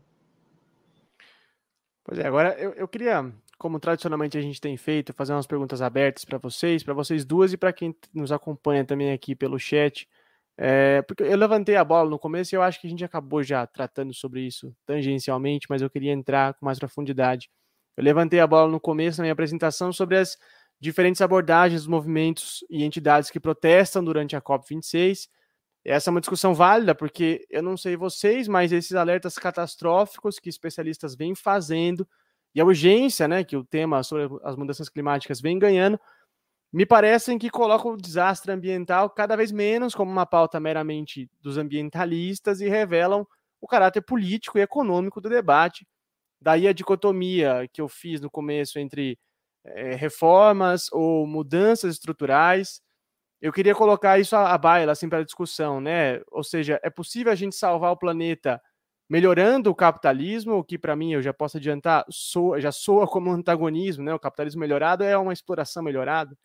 Pois é, agora eu, eu queria, como tradicionalmente a gente tem feito, fazer umas perguntas abertas para vocês, para vocês duas e para quem nos acompanha também aqui pelo chat. É, porque eu levantei a bola no começo e eu acho que a gente acabou já tratando sobre isso tangencialmente, mas eu queria entrar com mais profundidade. Eu levantei a bola no começo na minha apresentação sobre as diferentes abordagens dos movimentos e entidades que protestam durante a COP26. Essa é uma discussão válida, porque eu não sei vocês, mas esses alertas catastróficos que especialistas vêm fazendo e a urgência né, que o tema sobre as mudanças climáticas vem ganhando me parecem que colocam o desastre ambiental cada vez menos como uma pauta meramente dos ambientalistas e revelam o caráter político e econômico do debate. Daí a dicotomia que eu fiz no começo entre é, reformas ou mudanças estruturais. Eu queria colocar isso à baila assim, para a discussão, né? Ou seja, é possível a gente salvar o planeta melhorando o capitalismo, o que para mim eu já posso adiantar, soa, já soa como um antagonismo, né? O capitalismo melhorado é uma exploração melhorada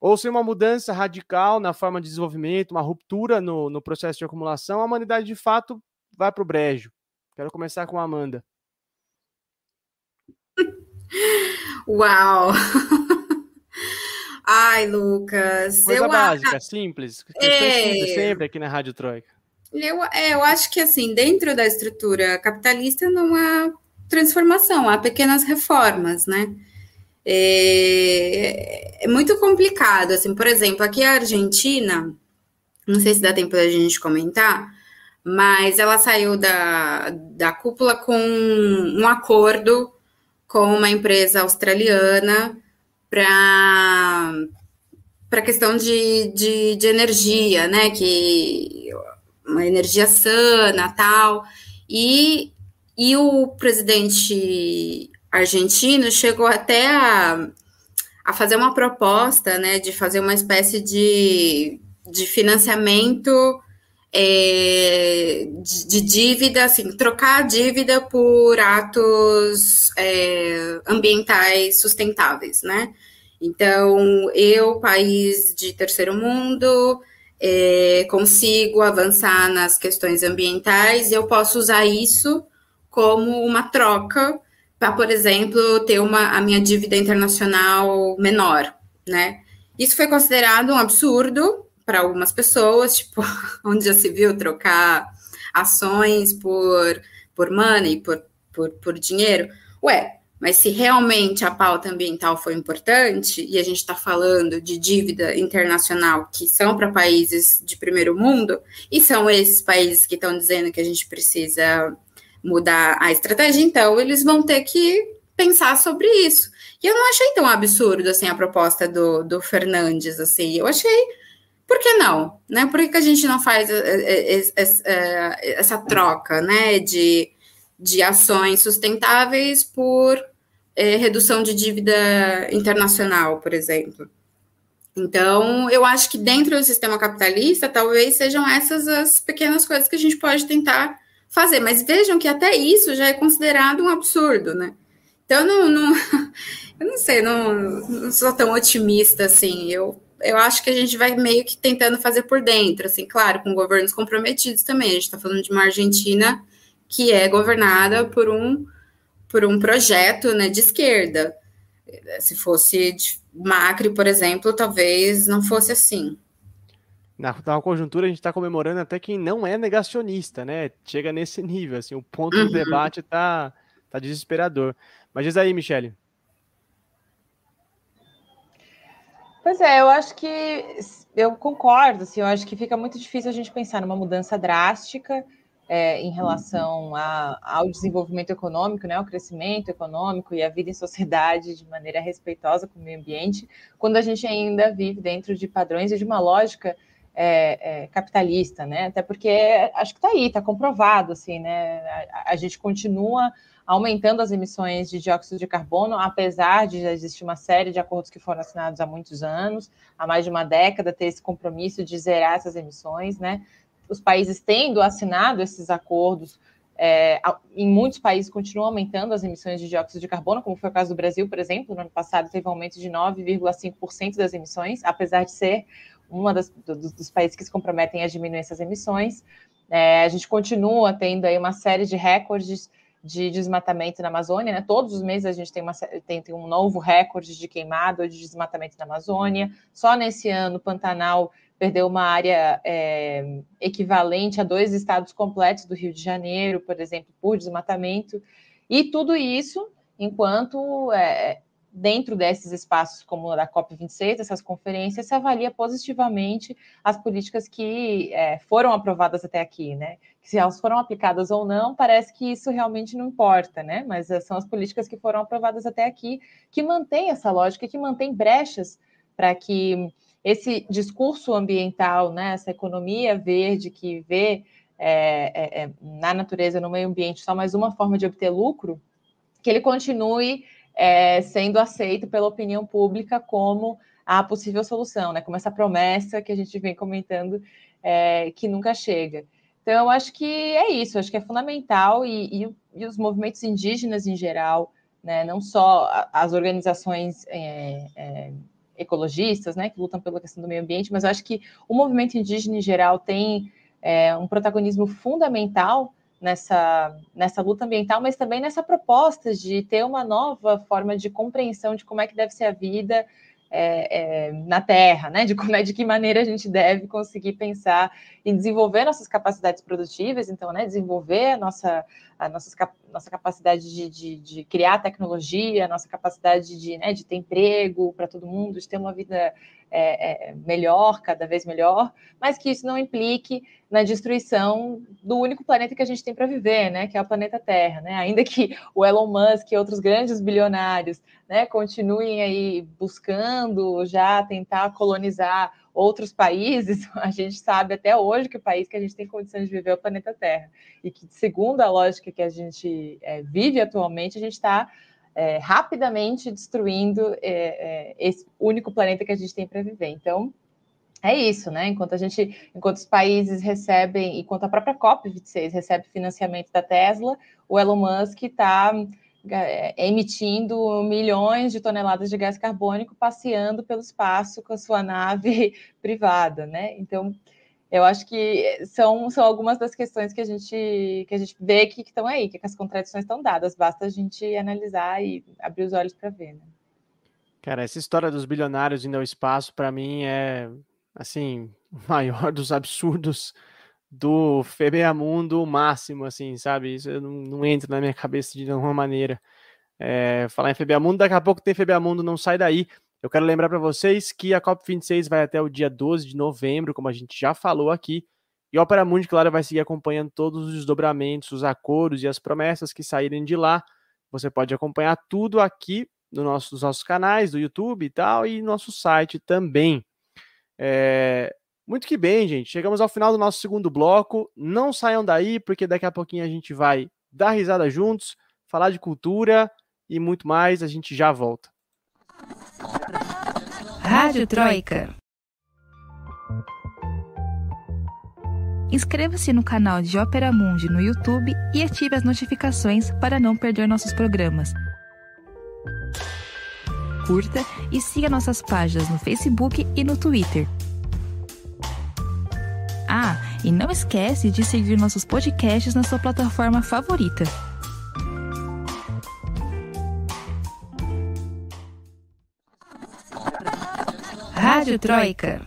ou se uma mudança radical na forma de desenvolvimento, uma ruptura no, no processo de acumulação, a humanidade de fato vai para o brejo. Quero começar com a Amanda. Uau! Ai, Lucas. Coisa eu básica, simples. É... sempre aqui na Rádio Troika. Eu, é, eu acho que, assim, dentro da estrutura capitalista não há transformação, há pequenas reformas, né? é, é muito complicado, assim, por exemplo, aqui a Argentina, não sei se dá tempo da gente comentar, mas ela saiu da, da cúpula com um acordo com uma empresa australiana para para questão de, de, de, energia, né? Que uma energia sana, tal. E, e o presidente argentino chegou até a, a fazer uma proposta, né, de fazer uma espécie de, de financiamento é, de, de, dívida, assim, trocar a dívida por atos é, ambientais sustentáveis, né? Então, eu, país de terceiro mundo, é, consigo avançar nas questões ambientais eu posso usar isso como uma troca para, por exemplo, ter uma, a minha dívida internacional menor, né? Isso foi considerado um absurdo para algumas pessoas, tipo, onde já se viu trocar ações por, por money, por, por, por dinheiro. Ué, mas se realmente a pauta ambiental foi importante, e a gente está falando de dívida internacional que são para países de primeiro mundo, e são esses países que estão dizendo que a gente precisa mudar a estratégia, então eles vão ter que pensar sobre isso. E eu não achei tão absurdo assim a proposta do, do Fernandes, assim, eu achei, por que não? Né? Por que, que a gente não faz eh, eh, eh, essa troca né, de, de ações sustentáveis por é, redução de dívida internacional, por exemplo? Então, eu acho que dentro do sistema capitalista, talvez sejam essas as pequenas coisas que a gente pode tentar fazer. Mas vejam que até isso já é considerado um absurdo, né? Então, não, não, eu não sei, não, não sou tão otimista assim. Eu eu acho que a gente vai meio que tentando fazer por dentro, assim, claro, com governos comprometidos também. A gente está falando de uma Argentina que é governada por um, por um projeto né, de esquerda. Se fosse de Macri, por exemplo, talvez não fosse assim. Na, na conjuntura, a gente está comemorando até quem não é negacionista, né? Chega nesse nível, assim, o ponto uhum. do debate está tá desesperador. Mas diz aí, Michele. Pois é, eu acho que eu concordo, assim, eu acho que fica muito difícil a gente pensar numa mudança drástica é, em relação a, ao desenvolvimento econômico, né, ao crescimento econômico e a vida em sociedade de maneira respeitosa com o meio ambiente, quando a gente ainda vive dentro de padrões e de uma lógica é, é, capitalista, né? Até porque acho que está aí, está comprovado, assim, né? A, a, gente continua aumentando as emissões de dióxido de carbono, apesar de já existir uma série de acordos que foram assinados há muitos anos, há mais de uma década, ter esse compromisso de zerar essas emissões, né? Os países tendo assinado esses acordos, é, em muitos países continuam aumentando as emissões de dióxido de carbono, como foi o caso do Brasil, por exemplo, no ano passado teve um aumento de 9,5% das emissões, apesar de ser uma das, dos, países que se comprometem a diminuir essas emissões. É, a gente continua tendo aí uma série de recordes de desmatamento na Amazônia, né? Todos os meses a gente tem, uma, tem, tem um novo recorde de queimado ou de desmatamento na Amazônia. Só nesse ano, Pantanal perdeu uma área é, equivalente a dois estados completos do Rio de Janeiro, por exemplo, por desmatamento. E tudo isso enquanto é, dentro desses espaços como a da COP26, essas conferências, se avalia positivamente as políticas que é, foram aprovadas até aqui, né? Se elas foram aplicadas ou não, parece que isso realmente não importa, né? Mas é, são as políticas que foram aprovadas até aqui que mantêm essa lógica, que mantêm brechas para que esse discurso ambiental, né, essa economia verde que vê é, é, é na natureza, no meio ambiente, só mais uma forma de obter lucro, que ele continue é, sendo aceito pela opinião pública como a possível solução, né? Como essa promessa que a gente vem comentando é, que nunca chega. Então, eu acho que é isso, acho que é fundamental e, e, e os movimentos indígenas em geral, né? Não só as organizações é, ecologistas, né? Que lutam pela questão do meio ambiente, mas eu acho que o movimento indígena em geral tem é, um protagonismo fundamental nessa, nessa luta ambiental, mas também nessa proposta de ter uma nova forma de compreensão de como é que deve ser a vida é, é, na Terra, né? De como é de que maneira a gente deve conseguir pensar e desenvolver nossas capacidades produtivas, então, né? Desenvolver a nossa, a nossa, nossa capacidade de, de, de criar tecnologia, nossa capacidade de, né, de ter emprego para todo mundo, de ter uma vida é, é, melhor, cada vez melhor, mas que isso não implique na destruição do único planeta que a gente tem para viver, né, que é o planeta Terra, né? Ainda que o Elon Musk e outros grandes bilionários, né, continuem aí buscando já tentar colonizar outros países, a gente sabe até hoje que o país que a gente tem condições de viver é o planeta Terra e que segundo a lógica que a gente é, vive atualmente, a gente está é, rapidamente destruindo é, é, esse único planeta que a gente tem para viver. Então, é isso, né? Enquanto a gente, enquanto os países recebem, enquanto a própria COP26 recebe financiamento da Tesla, o Elon Musk está emitindo milhões de toneladas de gás carbônico passeando pelo espaço com a sua nave privada, né? Então, eu acho que são, são algumas das questões que a gente, que a gente vê que estão aí, que as contradições estão dadas, basta a gente analisar e abrir os olhos para ver. Né? Cara, essa história dos bilionários indo ao espaço, para mim, é assim, o maior dos absurdos do Febeamundo máximo, assim, sabe? Isso não, não entra na minha cabeça de nenhuma maneira. É, falar em Febeamundo, daqui a pouco tem Febeamundo, não sai daí. Eu quero lembrar para vocês que a COP26 vai até o dia 12 de novembro, como a gente já falou aqui, e a Opera Mundi, claro, vai seguir acompanhando todos os desdobramentos, os acordos e as promessas que saírem de lá. Você pode acompanhar tudo aqui no nosso, nos nossos canais, do YouTube e tal, e nosso site também. É... Muito que bem, gente. Chegamos ao final do nosso segundo bloco. Não saiam daí, porque daqui a pouquinho a gente vai dar risada juntos, falar de cultura e muito mais. A gente já volta. Rádio Troika. Inscreva-se no canal de Ópera Mundi no YouTube e ative as notificações para não perder nossos programas. curta e siga nossas páginas no Facebook e no Twitter. Ah, e não esquece de seguir nossos podcasts na sua plataforma favorita. Rádio Troika.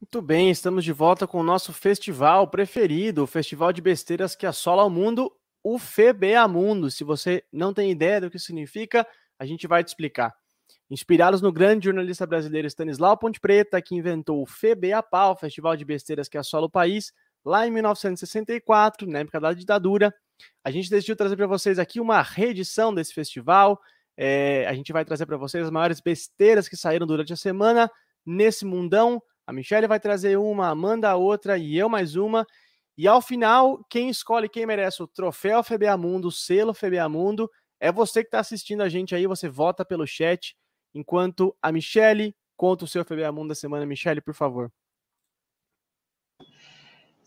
Muito bem, estamos de volta com o nosso festival preferido, o festival de besteiras que assola o mundo, o FBA Mundo. Se você não tem ideia do que significa, a gente vai te explicar. Inspirados no grande jornalista brasileiro Stanislau Ponte Preta, que inventou o FBA-PA, o Festival de Besteiras que assola o país, lá em 1964, na época da ditadura. A gente decidiu trazer para vocês aqui uma reedição desse festival. É, a gente vai trazer para vocês as maiores besteiras que saíram durante a semana nesse mundão a Michelle vai trazer uma, a Amanda outra e eu mais uma. E ao final, quem escolhe quem merece o troféu FBA Mundo, o selo FBA Mundo, é você que está assistindo a gente aí. Você vota pelo chat, enquanto a Michelle conta o seu FBA Mundo da semana. Michelle, por favor.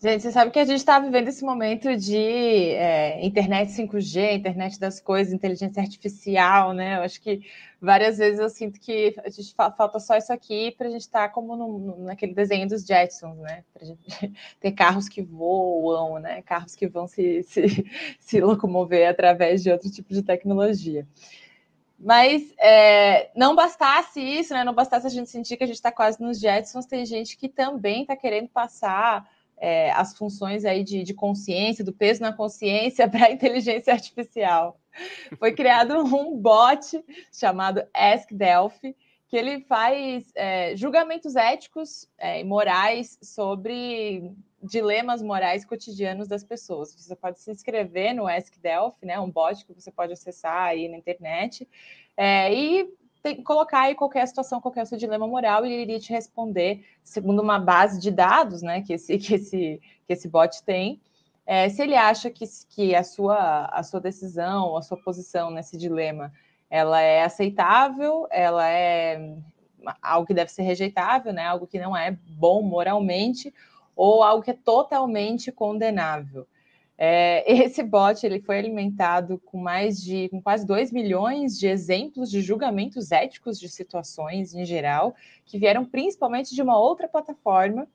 Gente, você sabe que a gente está vivendo esse momento de é, internet 5G, internet das coisas, inteligência artificial, né? Eu acho que várias vezes eu sinto que a gente falta só isso aqui para a gente estar tá como no, naquele desenho dos Jetsons, né? Para gente ter carros que voam, né? Carros que vão se, se, se locomover através de outro tipo de tecnologia. Mas é, não bastasse isso, né? Não bastasse a gente sentir que a gente está quase nos Jetsons, tem gente que também está querendo passar é, as funções aí de, de consciência, do peso na consciência para a inteligência artificial. Foi criado um bot chamado Ask Delphi, que ele faz é, julgamentos éticos é, e morais sobre dilemas morais cotidianos das pessoas. Você pode se inscrever no Ask Delphi, né, um bot que você pode acessar aí na internet, é, e tem, colocar aí qualquer situação, qualquer seu dilema moral, e ele iria te responder segundo uma base de dados, né, que esse, que esse, que esse bot tem. É, se ele acha que, que a, sua, a sua decisão, a sua posição nesse dilema, ela é aceitável, ela é algo que deve ser rejeitável, né, algo que não é bom moralmente, ou algo que é totalmente condenável. É, esse bot ele foi alimentado com mais de com quase 2 milhões de exemplos de julgamentos éticos de situações em geral, que vieram principalmente de uma outra plataforma,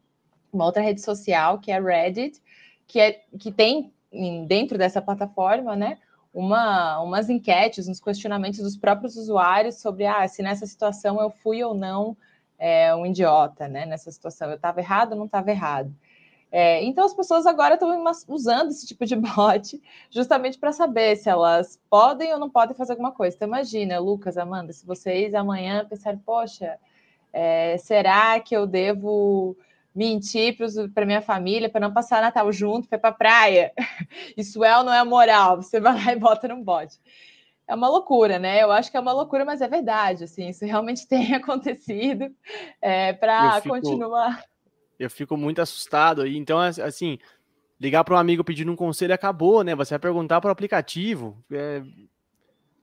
uma outra rede social, que é Reddit, que, é, que tem dentro dessa plataforma, né, uma, umas enquetes, uns questionamentos dos próprios usuários sobre ah, se nessa situação eu fui ou não é, um idiota, né? Nessa situação eu estava errado ou não estava errado. É, então as pessoas agora estão usando esse tipo de bot justamente para saber se elas podem ou não podem fazer alguma coisa. Então imagina, Lucas, Amanda, se vocês amanhã pensarem, poxa, é, será que eu devo mentir para minha família para não passar Natal junto, para ir para praia? Isso é ou não é moral? Você vai lá e bota num bot. É uma loucura, né? Eu acho que é uma loucura, mas é verdade. Assim, isso realmente tem acontecido é, para continuar eu fico muito assustado. Então, assim, ligar para um amigo pedindo um conselho acabou, né? Você vai perguntar para o aplicativo. É...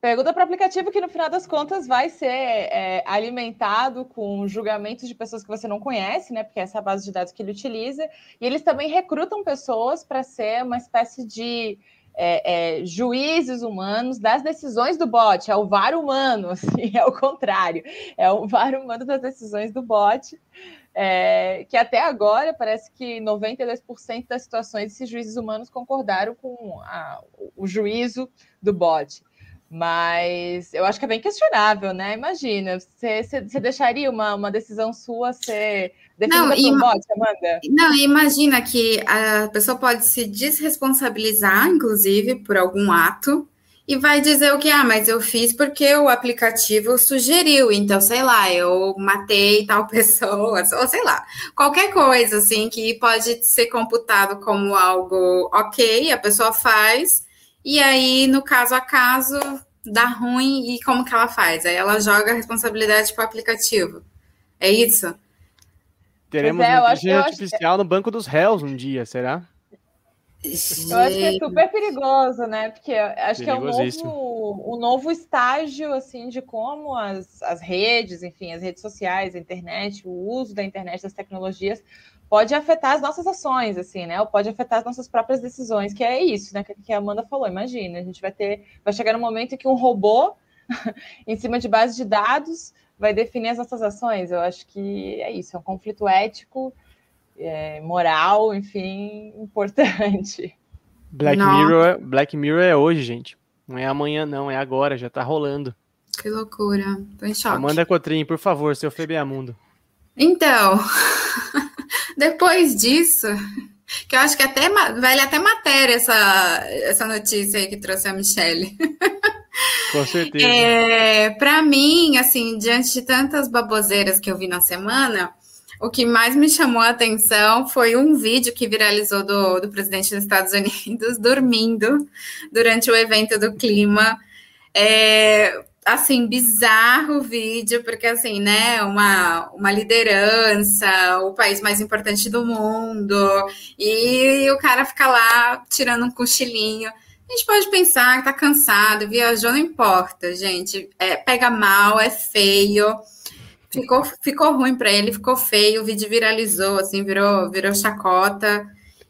Pergunta para o aplicativo que no final das contas vai ser é, alimentado com julgamentos de pessoas que você não conhece, né? Porque essa é a base de dados que ele utiliza. E eles também recrutam pessoas para ser uma espécie de é, é, juízes humanos das decisões do bot, é o VAR humano, assim, é o contrário, é o VAR humano das decisões do bot, é, que até agora parece que 92% das situações esses juízes humanos concordaram com a, o juízo do bot. Mas eu acho que é bem questionável, né? Imagina, você, você deixaria uma, uma decisão sua ser definida não, bot, Amanda? Não, imagina que a pessoa pode se desresponsabilizar, inclusive, por algum ato, e vai dizer o que, ah, mas eu fiz porque o aplicativo sugeriu, então, sei lá, eu matei tal pessoa, ou sei lá, qualquer coisa, assim, que pode ser computado como algo ok, a pessoa faz, e aí, no caso a caso, dá ruim, e como que ela faz? Aí ela joga a responsabilidade para o aplicativo. É isso? Teremos é, inteligência artificial no banco dos réus um dia, será? Eu acho que é super perigoso, né? Porque acho que é um novo, um novo estágio assim de como as, as redes, enfim, as redes sociais, a internet, o uso da internet, das tecnologias, pode afetar as nossas ações, assim, né? Ou pode afetar as nossas próprias decisões, que é isso, né? Que a Amanda falou. Imagina, a gente vai ter, vai chegar no momento em que um robô em cima de base de dados, vai definir as nossas ações. Eu acho que é isso, é um conflito ético, é, moral, enfim, importante. Black Mirror, é, Black Mirror é hoje, gente. Não é amanhã, não, é agora, já tá rolando. Que loucura. Tô em choque. Amanda Cotrim, por favor, seu Febeamundo. Então, depois disso, que eu acho que até vale até matéria essa, essa notícia aí que trouxe a Michelle. Com certeza. É, Para mim, assim, diante de tantas baboseiras que eu vi na semana, o que mais me chamou a atenção foi um vídeo que viralizou do, do presidente dos Estados Unidos dormindo durante o evento do clima. É, assim, bizarro o vídeo, porque assim, né, uma, uma liderança, o país mais importante do mundo, e o cara fica lá tirando um cochilinho. A gente pode pensar que tá cansado, viajou, não importa, gente. É, pega mal, é feio. Ficou, ficou ruim para ele, ficou feio, o vídeo viralizou, assim, virou, virou chacota.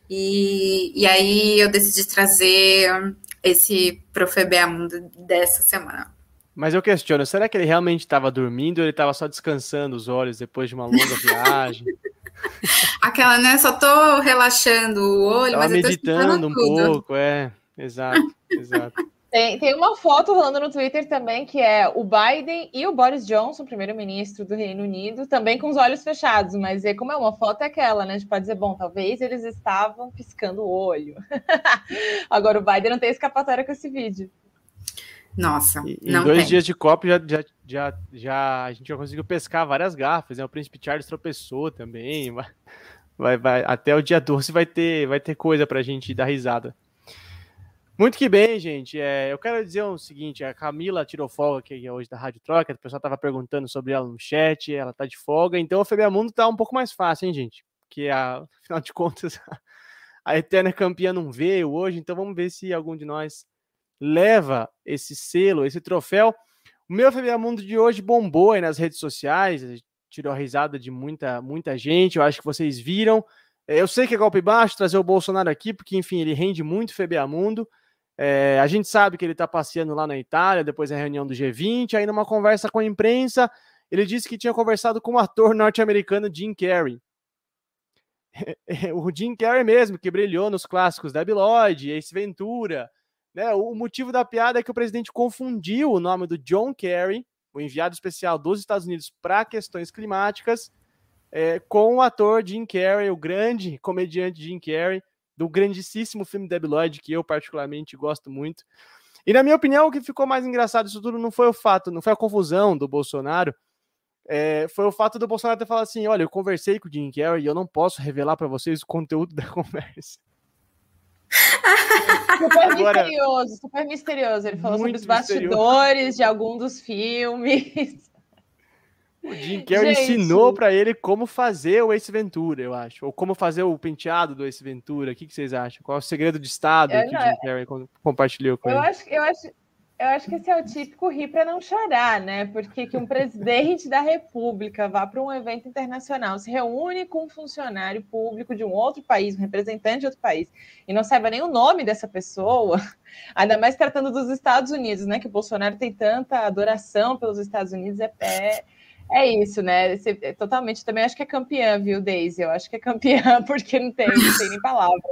E, e aí eu decidi trazer esse Profebea Mundo dessa semana. Mas eu questiono, será que ele realmente estava dormindo ou ele estava só descansando os olhos depois de uma longa viagem? Aquela, né? Só tô relaxando o olho, tava mas meditando um pouco, é. Exato, exato. Tem, tem uma foto rolando no Twitter também, que é o Biden e o Boris Johnson, primeiro-ministro do Reino Unido, também com os olhos fechados, mas é como é uma foto é aquela, né? A gente pode dizer, bom, talvez eles estavam piscando o olho. Agora o Biden não tem escapatória com esse vídeo. Nossa, e, em dois tem. dias de copo já, já, já, já, a gente já conseguiu pescar várias garfas, né? O Príncipe Charles tropeçou também, vai, vai, até o dia 12 vai ter, vai ter coisa pra gente dar risada. Muito que bem, gente. É, eu quero dizer o seguinte: a Camila tirou folga aqui hoje da Rádio Troca. O pessoal estava perguntando sobre ela no chat. Ela tá de folga. Então o Feber Mundo tá um pouco mais fácil, hein, gente? Porque, afinal de contas, a Eterna Campeã não veio hoje. Então vamos ver se algum de nós leva esse selo, esse troféu. O meu Feber Mundo de hoje bombou aí nas redes sociais. Tirou a risada de muita, muita gente. Eu acho que vocês viram. Eu sei que é golpe baixo trazer o Bolsonaro aqui, porque, enfim, ele rende muito Febeamundo. Mundo. É, a gente sabe que ele está passeando lá na Itália, depois da reunião do G20, aí numa conversa com a imprensa, ele disse que tinha conversado com o ator norte-americano Jim Carrey. o Jim Carrey mesmo, que brilhou nos clássicos da Lloyd, Ace Ventura. Né? O motivo da piada é que o presidente confundiu o nome do John Kerry, o enviado especial dos Estados Unidos para questões climáticas, é, com o ator Jim Carrey, o grande comediante Jim Carrey, do grandíssimo filme Debi Lloyd, que eu particularmente gosto muito. E na minha opinião, o que ficou mais engraçado disso tudo não foi o fato, não foi a confusão do Bolsonaro, é, foi o fato do Bolsonaro ter falado assim: olha, eu conversei com o Jim Carrey e eu não posso revelar para vocês o conteúdo da conversa. super Agora, misterioso, super misterioso. Ele falou sobre os bastidores misterioso. de algum dos filmes. O Jim Carrey Gente. ensinou para ele como fazer o Ace Ventura, eu acho. Ou como fazer o penteado do Ace Ventura. O que, que vocês acham? Qual é o segredo de estado eu que o Jim Carrey compartilhou com eu ele? Acho, eu, acho, eu acho que esse é o típico rir para não chorar, né? Porque que um presidente da República vá para um evento internacional, se reúne com um funcionário público de um outro país, um representante de outro país, e não saiba nem o nome dessa pessoa, ainda mais tratando dos Estados Unidos, né? Que o Bolsonaro tem tanta adoração pelos Estados Unidos, é, é é isso, né? Você, é, totalmente. Também acho que é campeã, viu, Daisy? Eu acho que é campeã, porque não tem, não tem nem palavras.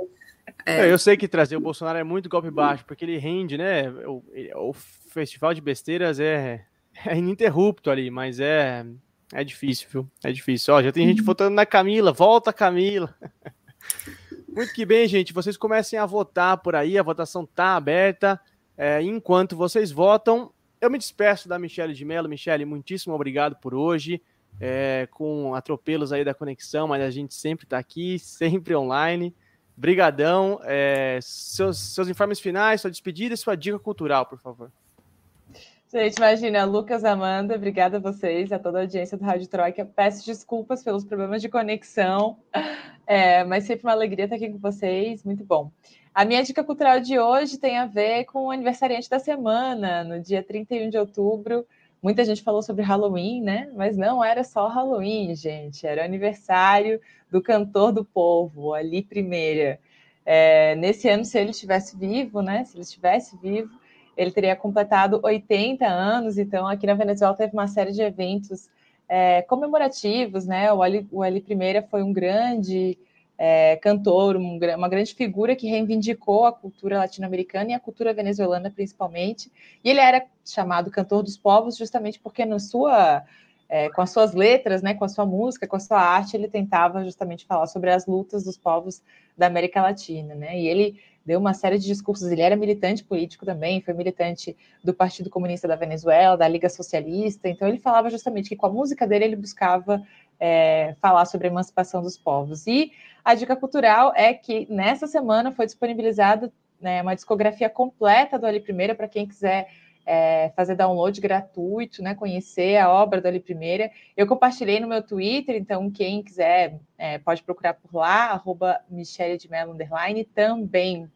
É. Eu sei que trazer o Bolsonaro é muito golpe baixo, porque ele rende, né? O, o festival de besteiras é, é ininterrupto ali, mas é, é difícil, viu? É difícil. Ó, já tem gente votando na Camila, volta Camila. Muito que bem, gente. Vocês comecem a votar por aí, a votação tá aberta. É, enquanto vocês votam, eu me despeço da Michelle de Mello. Michelle, muitíssimo obrigado por hoje. É, com atropelos aí da conexão, mas a gente sempre está aqui, sempre online. Brigadão. É, seus, seus informes finais, sua despedida e sua dica cultural, por favor. Gente, imagina, Lucas, Amanda, obrigada a vocês, a toda a audiência do Rádio Troika. Peço desculpas pelos problemas de conexão, é, mas sempre uma alegria estar aqui com vocês, muito bom. A minha dica cultural de hoje tem a ver com o aniversariante da semana, no dia 31 de outubro. Muita gente falou sobre Halloween, né? Mas não era só Halloween, gente. Era o aniversário do cantor do povo, Ali Primeira. É, nesse ano, se ele estivesse vivo, né? Se ele estivesse vivo, ele teria completado 80 anos, então aqui na Venezuela teve uma série de eventos é, comemorativos, né? O Ali, o Ali Primeira foi um grande é, cantor, um, uma grande figura que reivindicou a cultura latino-americana e a cultura venezuelana principalmente. E ele era chamado cantor dos povos justamente porque na sua é, com as suas letras, né, com a sua música, com a sua arte, ele tentava justamente falar sobre as lutas dos povos da América Latina, né? E ele deu uma série de discursos. Ele era militante político também, foi militante do Partido Comunista da Venezuela, da Liga Socialista. Então, ele falava justamente que com a música dele ele buscava é, falar sobre a emancipação dos povos. E a dica cultural é que nessa semana foi disponibilizada né, uma discografia completa do Ali Primeira para quem quiser é, fazer download gratuito, né, conhecer a obra do Ali Primeira. Eu compartilhei no meu Twitter, então quem quiser é, pode procurar por lá, arroba Michele de Mello também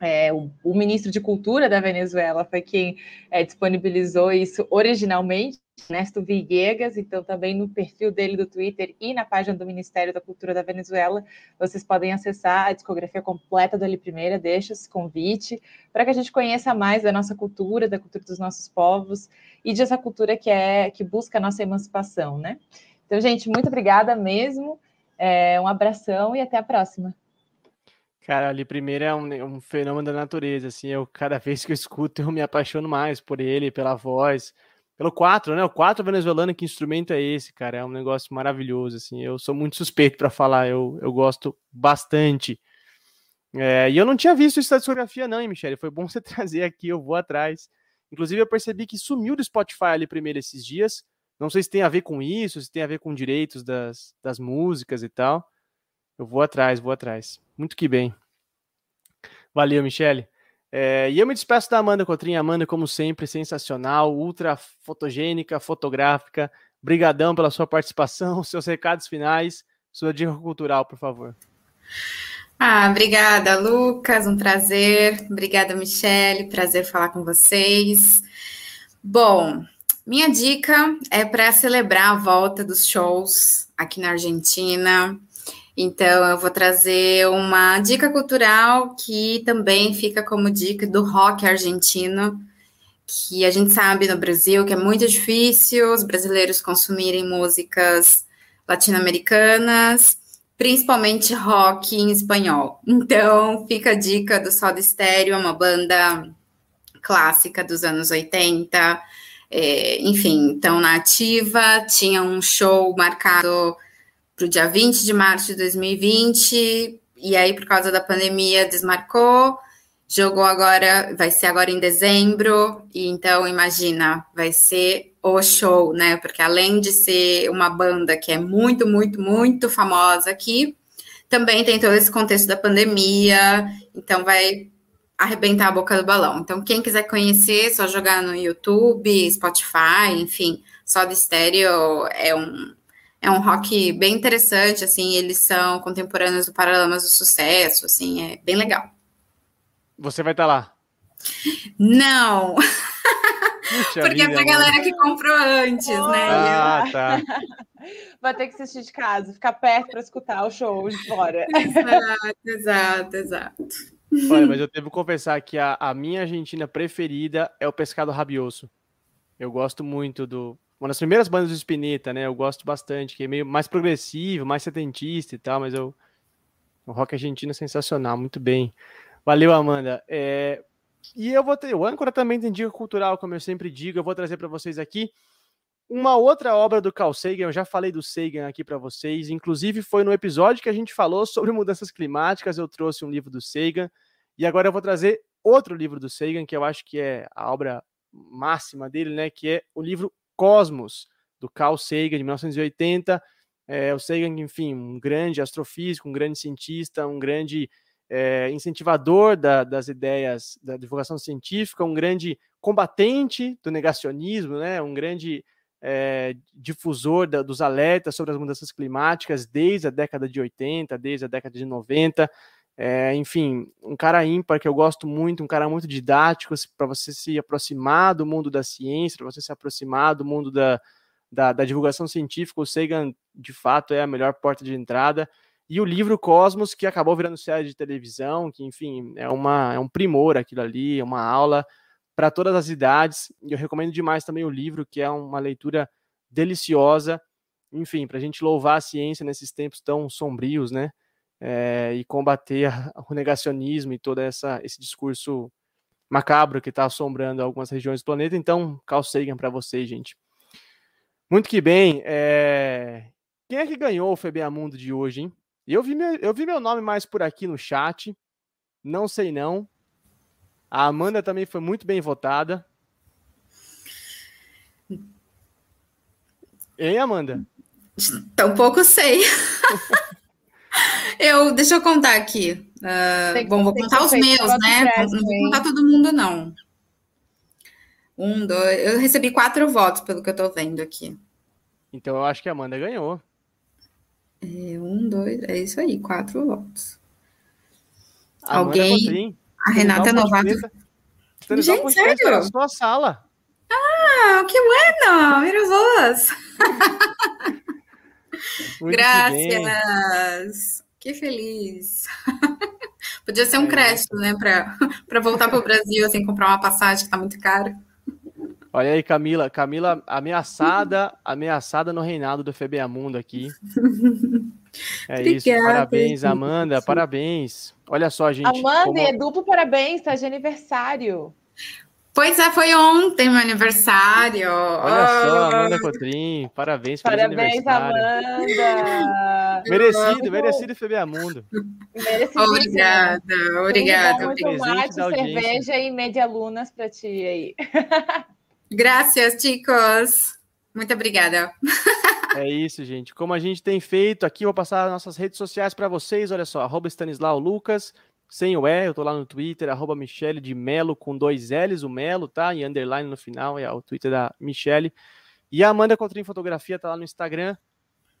é, o, o, ministro de Cultura da Venezuela foi quem é, disponibilizou isso originalmente, Ernesto Villegas, então também no perfil dele do Twitter e na página do Ministério da Cultura da Venezuela, vocês podem acessar a discografia completa do Ali Primeira, deixa esse convite para que a gente conheça mais da nossa cultura, da cultura dos nossos povos e dessa cultura que é que busca a nossa emancipação, né? Então, gente, muito obrigada mesmo, é, um abração e até a próxima. Cara, ali primeiro é um, um, fenômeno da natureza, assim, eu cada vez que eu escuto eu me apaixono mais por ele, pela voz, pelo quatro, né? O quatro venezuelano, que instrumento é esse, cara? É um negócio maravilhoso, assim. Eu sou muito suspeito para falar, eu, eu gosto bastante. É, e eu não tinha visto isso da discografia, não, hein, Michele? Foi bom você trazer aqui, eu vou atrás. Inclusive, eu percebi que sumiu do Spotify ali primeiro esses dias. Não sei se tem a ver com isso, se tem a ver com direitos das, das músicas e tal. Eu vou atrás, vou atrás. Muito que bem. Valeu, Michele. É, e eu me despeço da Amanda Cotrinha. Amanda, como sempre, sensacional, ultra fotogênica, fotográfica. Brigadão pela sua participação, seus recados finais, sua dica cultural, por favor. Ah, obrigada, Lucas. Um prazer. Obrigada, Michele. Prazer falar com vocês. Bom, minha dica é para celebrar a volta dos shows aqui na Argentina. Então, eu vou trazer uma dica cultural que também fica como dica do rock argentino, que a gente sabe no Brasil que é muito difícil os brasileiros consumirem músicas latino-americanas, principalmente rock em espanhol. Então, fica a dica do Soda Stereo, uma banda clássica dos anos 80. É, enfim, então na ativa, tinha um show marcado para o dia 20 de março de 2020, e aí, por causa da pandemia, desmarcou. Jogou agora, vai ser agora em dezembro, e então imagina, vai ser o show, né? Porque além de ser uma banda que é muito, muito, muito famosa aqui, também tem todo esse contexto da pandemia, então vai arrebentar a boca do balão. Então, quem quiser conhecer, só jogar no YouTube, Spotify, enfim, só de estéreo é um, é um rock bem interessante, assim, eles são contemporâneos do Paralamas do Sucesso, assim, é bem legal. Você vai estar tá lá? Não! Puxa Porque vida, é pra mano. galera que comprou antes, oh, né? Ah, tá. Vai ter que assistir de casa, ficar perto para escutar o show de fora. Exato, exato, exato. Olha, mas eu devo confessar que a, a minha Argentina preferida é o Pescado Rabioso. Eu gosto muito do, uma das primeiras bandas do Spinetta, né? Eu gosto bastante, que é meio mais progressivo, mais setentista e tal, mas eu, o rock argentino é sensacional, muito bem. Valeu, Amanda. É, e eu vou ter, o âncora também tem dica cultural, como eu sempre digo, eu vou trazer para vocês aqui uma outra obra do Carl Sagan, eu já falei do Sagan aqui para vocês, inclusive foi no episódio que a gente falou sobre mudanças climáticas, eu trouxe um livro do Sagan, e agora eu vou trazer outro livro do Sagan, que eu acho que é a obra máxima dele, né, que é o livro Cosmos, do Carl Sagan, de 1980. É, o Sagan, enfim, um grande astrofísico, um grande cientista, um grande é, incentivador da, das ideias da divulgação científica, um grande combatente do negacionismo, né, um grande é, difusor da, dos alertas sobre as mudanças climáticas desde a década de 80, desde a década de 90. É, enfim, um cara ímpar que eu gosto muito, um cara muito didático para você se aproximar do mundo da ciência, para você se aproximar do mundo da, da, da, divulgação científica. O Sagan, de fato, é a melhor porta de entrada. E o livro Cosmos, que acabou virando série de televisão, que, enfim, é, uma, é um primor aquilo ali, é uma aula para todas as idades. E eu recomendo demais também o livro, que é uma leitura deliciosa. Enfim, para a gente louvar a ciência nesses tempos tão sombrios, né? É, e combater o negacionismo e todo essa, esse discurso macabro que está assombrando algumas regiões do planeta. Então, Carl Sagan para vocês, gente. Muito que bem. É... Quem é que ganhou o FBA Mundo de hoje, hein? Eu vi, meu, eu vi meu nome mais por aqui no chat. Não sei não. A Amanda também foi muito bem votada. Hein, Amanda? Tampouco sei. eu, deixa eu contar aqui. Uh, bom, vou contar os meus, né? não vou contar todo mundo, não. Um, dois. Eu recebi quatro votos, pelo que eu tô vendo aqui. Então eu acho que a Amanda ganhou. É, um, dois, é isso aí, quatro votos. Amanda Alguém. A Renata Novato. Gente, sério? Na sua sala. Ah, que bueno! Mira vos! Graças! Que, feliz! Podia ser um é. crédito, né, para voltar para o Brasil, assim, comprar uma passagem que está muito caro. Olha aí, Camila. Camila ameaçada, ameaçada no reinado do FBA Mundo aqui. É Obrigada, isso. Parabéns, Amanda. Parabéns. Olha só, gente. Amanda, como... é duplo parabéns, tá de aniversário. Pois é, foi ontem meu aniversário. Olha oh. só, Amanda Cotrim. Parabéns, Parabéns, Amanda. merecido, merecido FBA Mundo. Obrigada, obrigada. Tomate, cerveja e média lunas para ti aí. Graças, chicos. Muito obrigada. É isso, gente. Como a gente tem feito aqui, vou passar nossas redes sociais para vocês. Olha só, arroba Stanislau Lucas, sem o E, eu tô lá no Twitter, arroba Michele de Melo, com dois L's, o Melo, tá? E underline no final, é o Twitter da Michele. E a Amanda Contrim Fotografia tá lá no Instagram.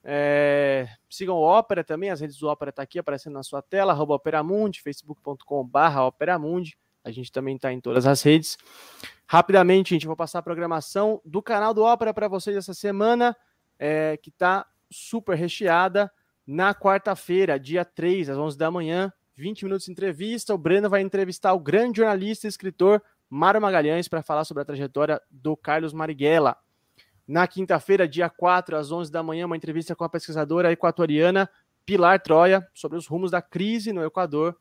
É... Sigam o Ópera também, as redes do Ópera tá aqui aparecendo na sua tela, arroba Operamundi, facebook.com barra Operamundi. A gente também tá em todas as redes. Rapidamente, gente, vou passar a programação do canal do Ópera para vocês essa semana, é, que está super recheada. Na quarta-feira, dia 3, às 11 da manhã, 20 minutos de entrevista. O Breno vai entrevistar o grande jornalista e escritor Mário Magalhães para falar sobre a trajetória do Carlos Marighella. Na quinta-feira, dia 4, às 11 da manhã, uma entrevista com a pesquisadora equatoriana Pilar Troia sobre os rumos da crise no Equador,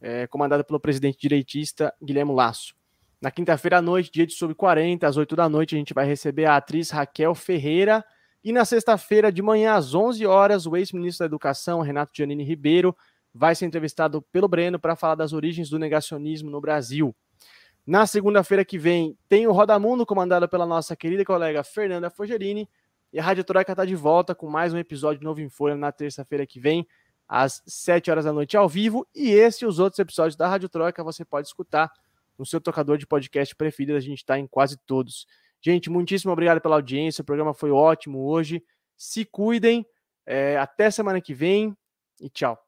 é, comandada pelo presidente direitista Guilherme Lasso. Na quinta-feira à noite, dia de Sub 40, às 8 da noite, a gente vai receber a atriz Raquel Ferreira. E na sexta-feira de manhã, às 11 horas, o ex-ministro da Educação, Renato Giannini Ribeiro, vai ser entrevistado pelo Breno para falar das origens do negacionismo no Brasil. Na segunda-feira que vem, tem o Roda Mundo, comandado pela nossa querida colega Fernanda Fogerini. E a Rádio Troika está de volta com mais um episódio novo em Folha na terça-feira que vem, às 7 horas da noite ao vivo. E esse e os outros episódios da Rádio Troika você pode escutar no seu tocador de podcast preferido, a gente está em quase todos. Gente, muitíssimo obrigado pela audiência, o programa foi ótimo hoje. Se cuidem, é, até semana que vem e tchau.